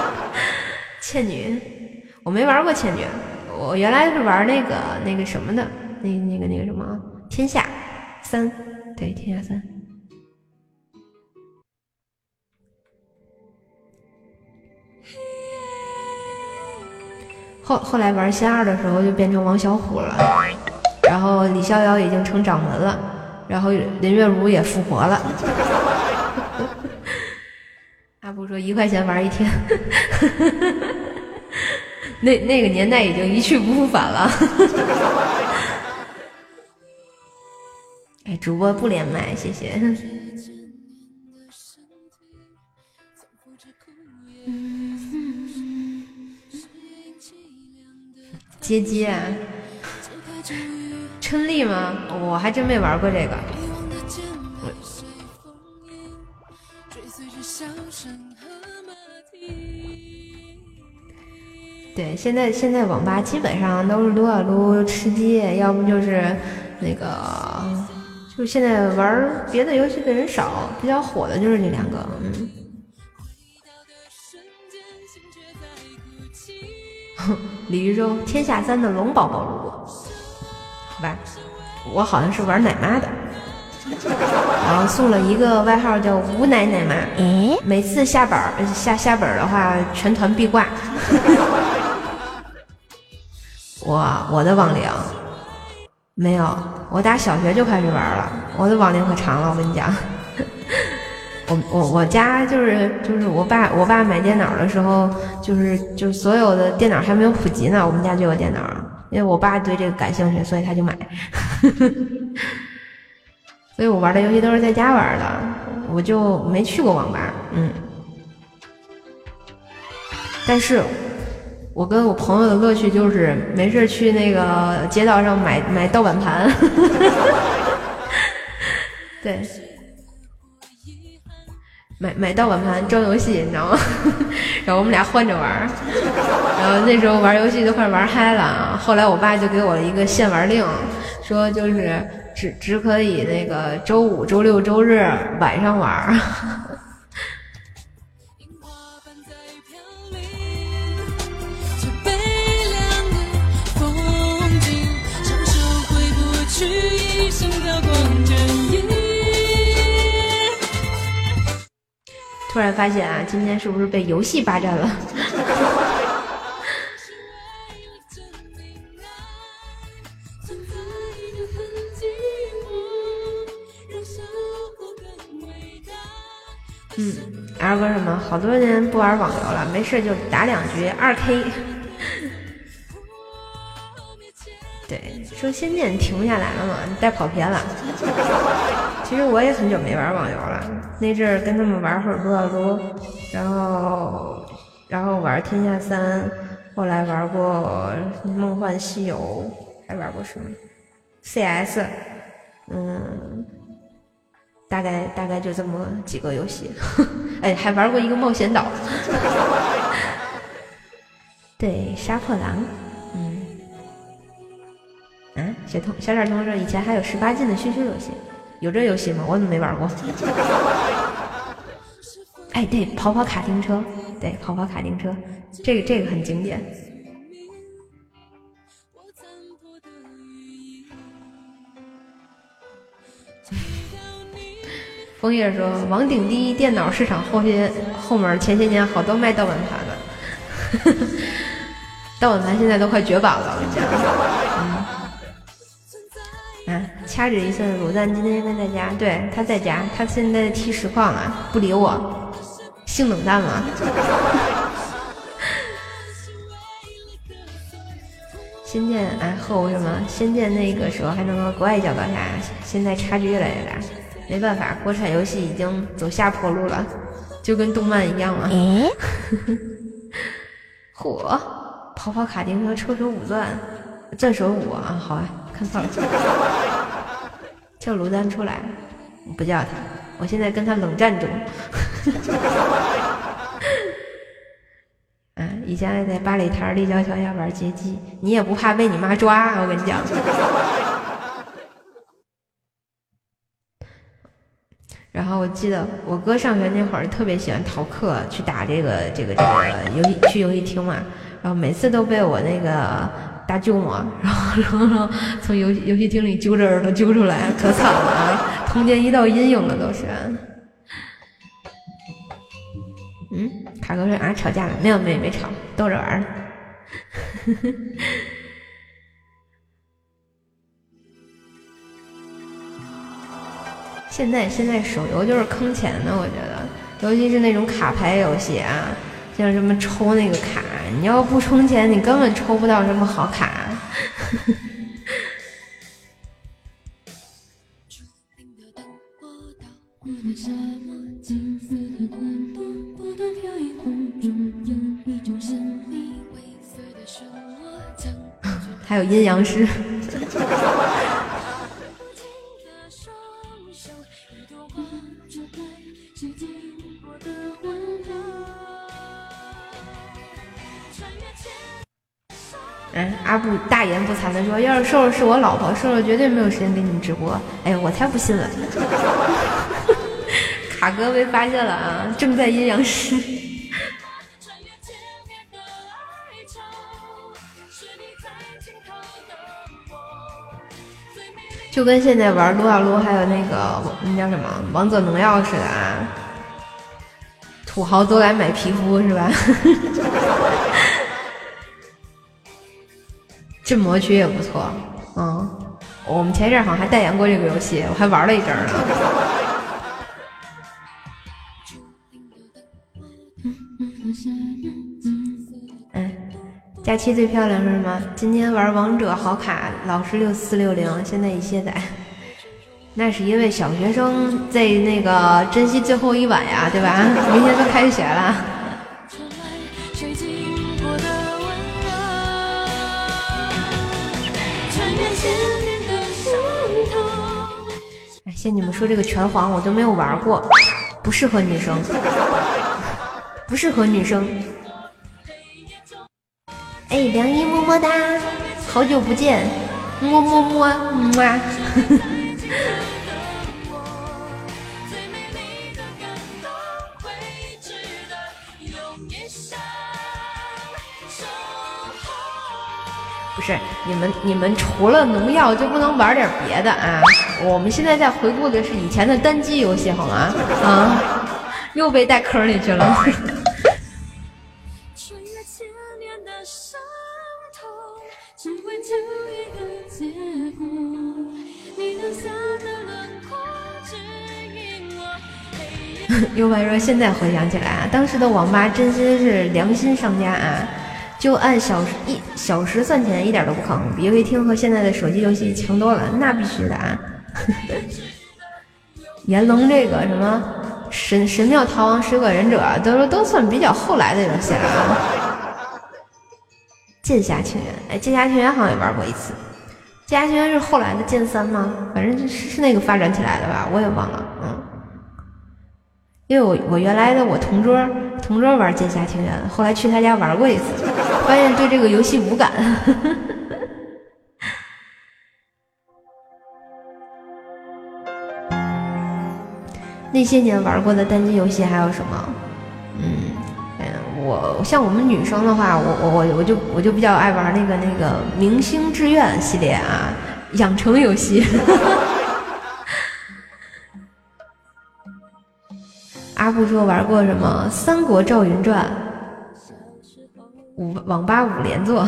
[LAUGHS] 倩女。我没玩过千珏，我原来是玩那个那个什么的，那那个那个什么天下三，对天下三。后后来玩仙二的时候就变成王小虎了，然后李逍遥已经成掌门了，然后林月如也复活了。[LAUGHS] 阿布说一块钱玩一天。那那个年代已经一去不复返了。哎，主播不连麦，谢谢。接接，春丽吗？我还真没玩过这个。对，现在现在网吧基本上都是撸啊撸、吃鸡，要不就是那个，就现在玩别的游戏的人少，比较火的就是这两个。嗯。[LAUGHS] 李玉洲，天下三的龙宝宝路过，好吧，我好像是玩奶妈的，然后送了一个外号叫吴奶奶妈，每次下本下下本的话，全团必挂。[LAUGHS] 我我的网龄没有，我打小学就开始玩了。我的网龄可长了，我跟你讲。[LAUGHS] 我我我家就是就是我爸我爸买电脑的时候，就是就所有的电脑还没有普及呢，我们家就有电脑。因为我爸对这个感兴趣，所以他就买。[LAUGHS] 所以我玩的游戏都是在家玩的，我就没去过网吧。嗯，但是。我跟我朋友的乐趣就是没事去那个街道上买买盗版盘，对，买买盗版盘装游戏，你知道吗？然后我们俩换着玩，然后那时候玩游戏都快玩嗨了。后来我爸就给我一个限玩令，说就是只只可以那个周五、周六、周日晚上玩。突然发现啊，今天是不是被游戏霸占了？嗯，L 哥什么？好多年不玩网游了，没事就打两局二 K。对，说仙剑停不下来了嘛，带跑偏了。[LAUGHS] 其实我也很久没玩网游了，那阵儿跟他们玩会儿撸啊撸，然后然后玩天下三，后来玩过梦幻西游，还玩过什么？CS，嗯，大概大概就这么几个游戏，[LAUGHS] 哎，还玩过一个冒险岛，[LAUGHS] 对，杀破狼，啊，小同小点童说以前还有十八禁的羞羞游戏。有这游戏吗？我怎么没玩过？[LAUGHS] 哎，对，跑跑卡丁车，对，跑跑卡丁车，这个这个很经典。枫叶说：“王鼎第一电脑市场后些后面前些年好多卖盗版盘的，[LAUGHS] 盗版盘现在都快绝版了，我跟你讲。嗯，啊，掐指一算，卤蛋今天应该在家，对，他在家，他现在踢实况啊，不理我，性冷淡嘛。仙剑哎后什么？仙剑那个时候还能和国外较高下，现在差距越来越大。没办法，国产游戏已经走下坡路了，就跟动漫一样嘛。哎，[LAUGHS] 嚯，跑跑卡丁车，抽抽五钻，钻手五啊！好啊，看错了，[LAUGHS] 叫卢丹出来，不叫他，我现在跟他冷战中。啊，[LAUGHS] 以前还在八里台立交桥下玩街机，你也不怕被你妈抓？我跟你讲。然后我记得我哥上学那会儿特别喜欢逃课去打这个这个这个游戏去游戏厅嘛，然后每次都被我那个大舅嘛，[LAUGHS] 然后然后然后从游戏游戏厅里揪着耳朵揪出来，可惨了啊，童年一道阴影了都是。嗯，卡哥说啊吵架了？没有没有没吵，逗着玩儿。[LAUGHS] 现在现在手游就是坑钱的，我觉得，尤其是那种卡牌游戏啊，像什么抽那个卡，你要不充钱，你根本抽不到什么好卡。还有阴阳师。[LAUGHS] 阿布大言不惭的说：“要是瘦瘦是我老婆，瘦瘦绝对没有时间给你们直播。”哎呀，我才不信了！[LAUGHS] 卡哥被发现了啊，正在阴阳师。就跟现在玩撸啊撸还有那个那叫什么王者荣耀似的啊，土豪都来买皮肤是吧？[LAUGHS] 镇魔曲也不错，嗯，我们前一阵好像还代言过这个游戏，我还玩了一阵呢。嗯，假期最漂亮是什么？今天玩王者好卡，老是六四六零，现在已卸载。那是因为小学生在那个珍惜最后一晚呀，对吧？明天都开学了。哎，像你们说这个拳皇，我都没有玩过，不适合女生，不适合女生。哎，梁一么么哒，好久不见，么么么么。是你们，你们除了农药就不能玩点别的啊？我们现在在回顾的是以前的单机游戏，好吗？啊，又被带坑里去了。[LAUGHS] 又白说，现在回想起来啊，当时的网吧真心是良心商家啊。就按小时一小时算钱，一点都不坑，比游戏厅和现在的手机游戏强多了，那必须的啊！[LAUGHS] 炎龙这个什么神神庙逃亡水果忍者，都说都算比较后来的游戏了啊。剑侠情缘，哎，剑侠情缘好像也玩过一次。剑侠情缘是后来的剑三吗？反正是是那个发展起来的吧，我也忘了，嗯。因为我我原来的我同桌同桌玩剑侠情缘，后来去他家玩过一次，[LAUGHS] 发现对这个游戏无感。那 [LAUGHS] 那些年玩过的单机游戏还有什么？嗯，我像我们女生的话，我我我我就我就比较爱玩那个那个明星志愿系列啊，养成游戏。[LAUGHS] 不说玩过什么《三国赵云传》，五网吧五连坐，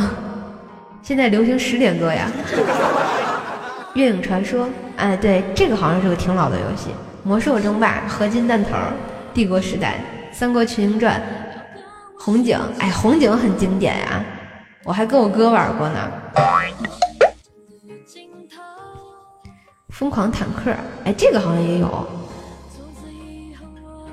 现在流行十连坐呀。月影传说，哎，对，这个好像是个挺老的游戏。魔兽争霸、合金弹头、帝国时代、三国群英传、红警，哎，红警很经典呀，我还跟我哥玩过呢。疯狂坦克，哎，这个好像也有。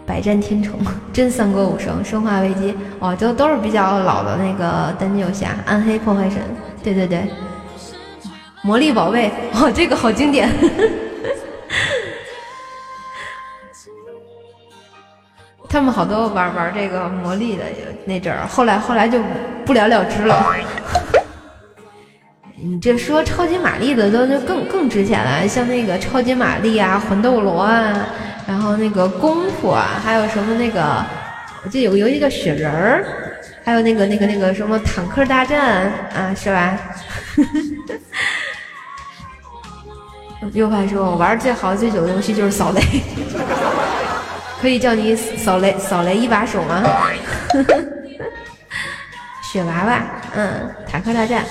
百战天虫、[LAUGHS] 真三国无双、生化危机，哦，都都是比较老的那个单机游戏啊。暗黑破坏神，对对对。魔力宝贝，哦，这个好经典。他们好多玩玩这个魔力的那阵儿，后来后来就不了了之了。你这说超级玛丽的都就更更值钱了，像那个超级玛丽啊、魂斗罗啊。然后那个功夫啊，还有什么那个，我记得有个游戏叫雪人儿，还有那个那个那个什么坦克大战啊，是吧？[LAUGHS] U 盘说，我玩最好最久的游戏就是扫雷，可以叫你扫雷扫雷一把手吗？[LAUGHS] 雪娃娃，嗯，坦克大战。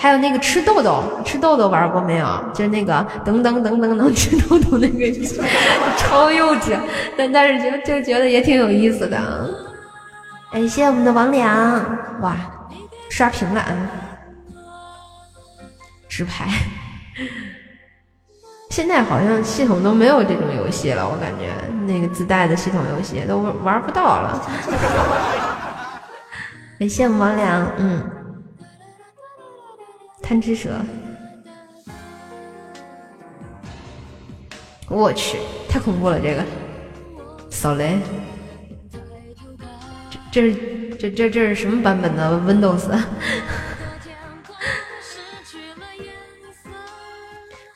还有那个吃豆豆，吃豆豆玩过没有？就是那个噔噔噔噔噔吃豆豆那个，超幼稚，但但是就就觉得也挺有意思的。感谢我们的王良，哇，刷屏了啊！直拍，现在好像系统都没有这种游戏了，我感觉那个自带的系统游戏都玩不到了。感谢我们王良，嗯。贪吃蛇，我去，太恐怖了！这个扫雷，这这这这这是什么版本的 Windows？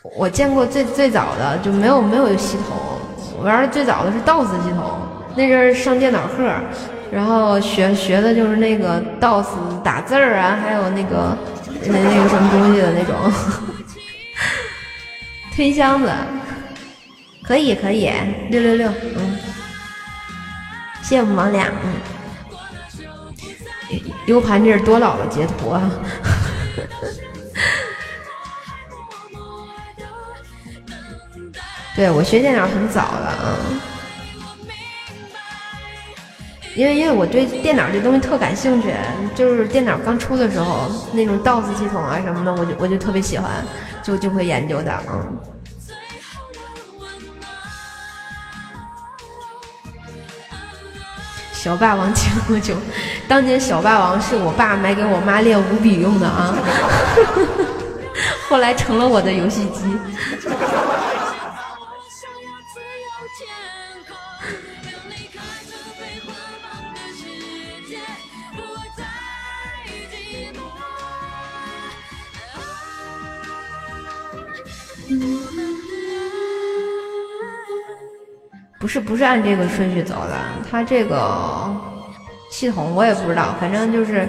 [LAUGHS] 我见过最最早的就没有没有系统，我玩的最早的是 DOS 系统，那阵儿上电脑课，然后学学的就是那个 DOS 打字儿啊，还有那个。那那个什么东西的那种推箱子，可以可以六六六，嗯，谢谢我们王俩，嗯，U 盘这是多老的截图啊！[LAUGHS] 对我学电脑很早了啊。因为因为我对电脑这东西特感兴趣，就是电脑刚出的时候那种 DOS 系统啊什么的，我就我就特别喜欢，就就会研究的，嗯。小霸王请喝酒，当年小霸王是我爸买给我妈练五笔用的啊，[LAUGHS] 后来成了我的游戏机。不是不是按这个顺序走的，它这个系统我也不知道，反正就是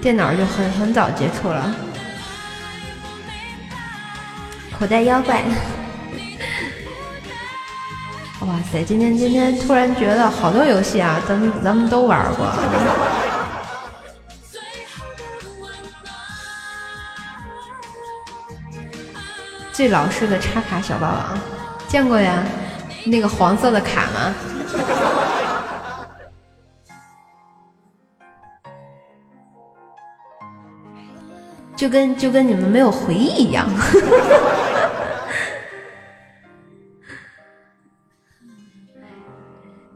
电脑就很很早接触了。口袋妖怪，哇塞！今天今天突然觉得好多游戏啊，咱们咱们都玩过。最老式的插卡小霸王，见过呀？那个黄色的卡吗？就跟就跟你们没有回忆一样，[LAUGHS]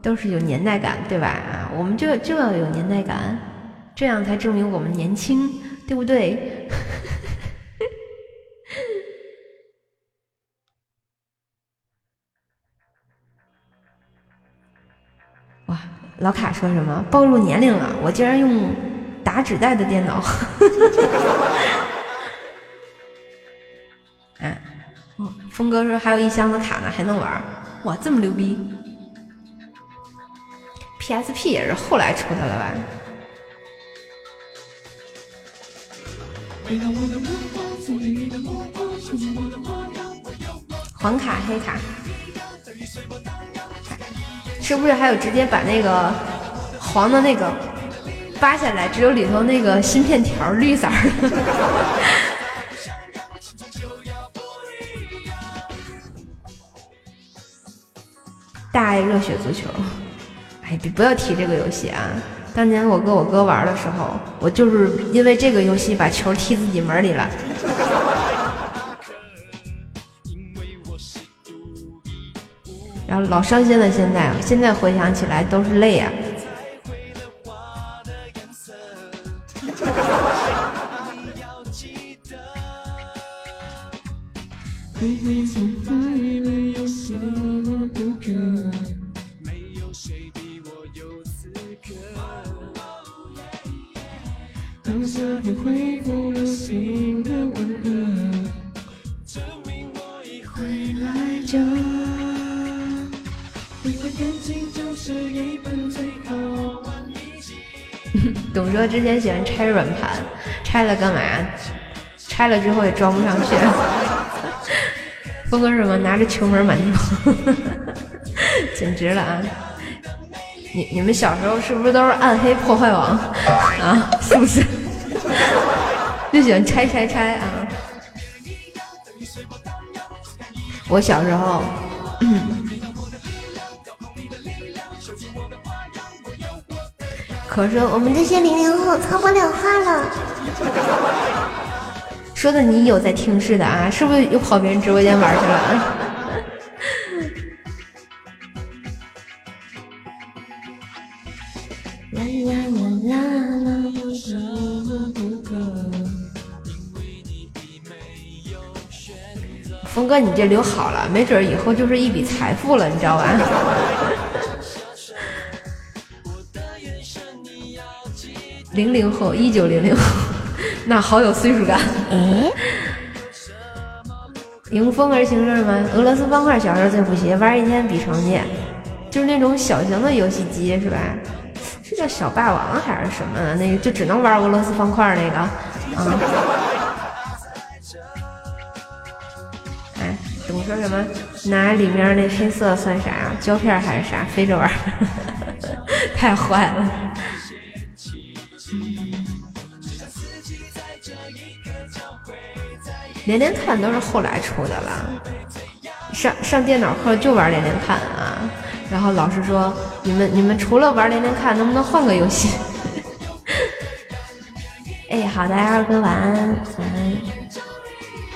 都是有年代感，对吧？我们就就要有年代感，这样才证明我们年轻，对不对？老卡说什么？暴露年龄了！我竟然用打纸袋的电脑。[LAUGHS] 嗯，峰哥说还有一箱子卡呢，还能玩。哇，这么牛逼！PSP 也是后来出的了吧？黄卡、黑卡，是不是还有直接把那个黄的那个扒下来，只有里头那个芯片条绿色的？[LAUGHS] 大爱热血足球，哎，别不要提这个游戏啊！当年我跟我哥玩的时候，我就是因为这个游戏把球踢自己门里了。然后老伤心了，现在现在回想起来都是泪呀、哥之前喜欢拆软盘，拆了干嘛？拆了之后也装不上去。峰哥是什么？拿着球门满地跑，简直了啊！你你们小时候是不是都是暗黑破坏王啊？是不是？就喜欢拆拆拆啊！我小时候，可是我们这些零零后操不了话了。说的你有在听似的啊？是不是又跑别人直播间玩去了？啦啦啦啦啦！峰哥，你这留好了，没准以后就是一笔财富了，你知道吧？零零后，一九零零后，[LAUGHS] 那好有岁数感。哎，迎风而行是什么？俄罗斯方块小时候最不习，玩一天比成绩，就是那种小型的游戏机是吧？是叫小霸王还是什么的？那个就只能玩俄罗斯方块那个啊。哎，懂说什么？拿里面那黑色算啥？胶片还是啥？飞着玩，[LAUGHS] 太坏了。连连看都是后来出的了，上上电脑课就玩连连看啊。然后老师说：“你们你们除了玩连连看，能不能换个游戏？” [LAUGHS] 哎，好的，二哥晚安，晚安。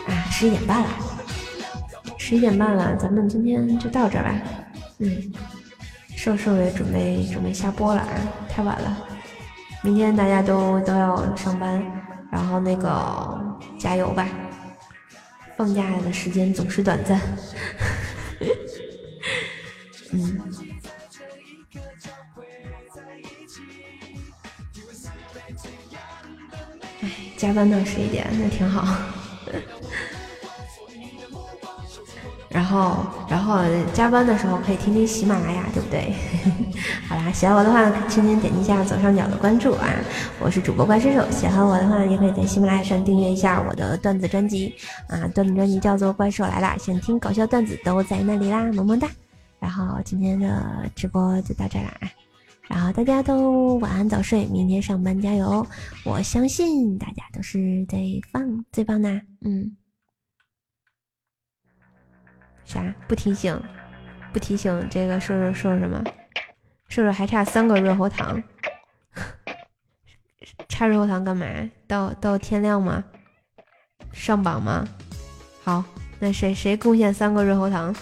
啊，十一点半了，十一点半了，咱们今天就到这吧。嗯，瘦瘦也准备准备下播了啊，太晚了。明天大家都都要上班，然后那个加油吧。放假的时间总是短暂。[LAUGHS] 嗯。哎，加班到十一点，那挺好。然后，然后加班的时候可以听听喜马拉雅，对不对？[LAUGHS] 好啦，喜欢我的话，轻轻点击一下左上角的关注啊！我是主播怪兽手，喜欢我的话，也可以在喜马拉雅上订阅一下我的段子专辑啊！段子专辑叫做《怪兽来啦》，想听搞笑段子都在那里啦，么么哒！然后今天的直播就到这啦，然后大家都晚安早睡，明天上班加油！我相信大家都是最棒最棒的，嗯。啥？不提醒，不提醒，这个说说说什么？瘦瘦还差三个润喉糖，差润喉糖干嘛？到到天亮吗？上榜吗？好，那谁谁贡献三个润喉糖？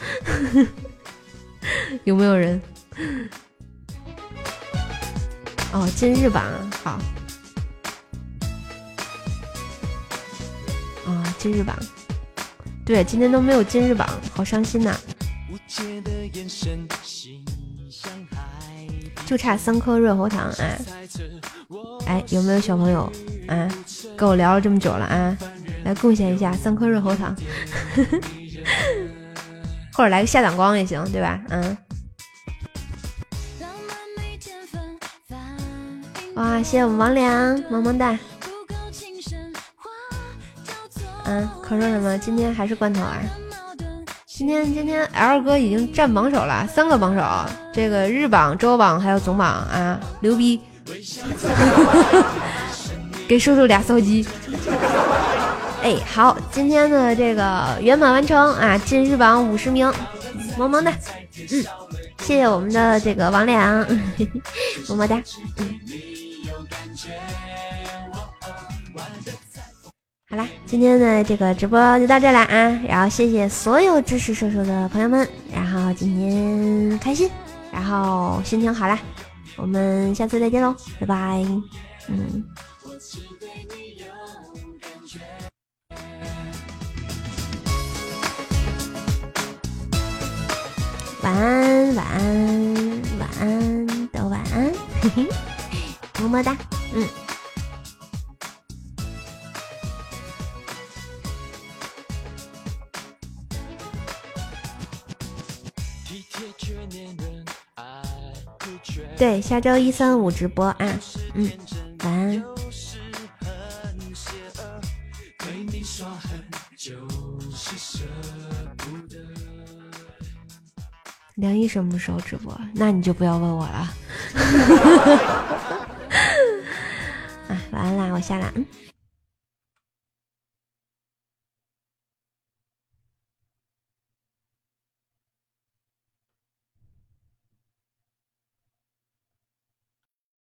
[LAUGHS] 有没有人？哦，今日榜好。哦，今日榜。对，今天都没有今日榜，好伤心呐、就差三颗润喉糖，哎，哎，有没有小朋友啊？跟我聊了这么久了啊，来贡献一下三颗润喉糖。或者来个下档光也行，对吧？嗯，哇，谢谢我们王良，萌萌哒。嗯，可说什么？今天还是罐头啊？今天今天 L 哥已经占榜首了，三个榜首，这个日榜、周榜还有总榜啊，牛逼！[LAUGHS] 给叔叔俩骚鸡。哎，好，今天的这个圆满完成啊，进日榜五十名，萌萌哒，嗯，谢谢我们的这个王良，[LAUGHS] 么么哒，嗯。好啦，今天的这个直播就到这了啊，然后谢谢所有支持射手的朋友们，然后今天开心，然后心情好啦，我们下次再见喽，拜拜，嗯。晚安，晚安，晚安，都晚安，嘿 [LAUGHS] 嘿，么么哒，嗯。对，下周一、三、五直播啊，嗯，晚安。就是很邪恶，对你耍狠就是舍不得。梁一什么时候直播？那你就不要问我了。[LAUGHS] 啊，晚安啦，我下了，嗯。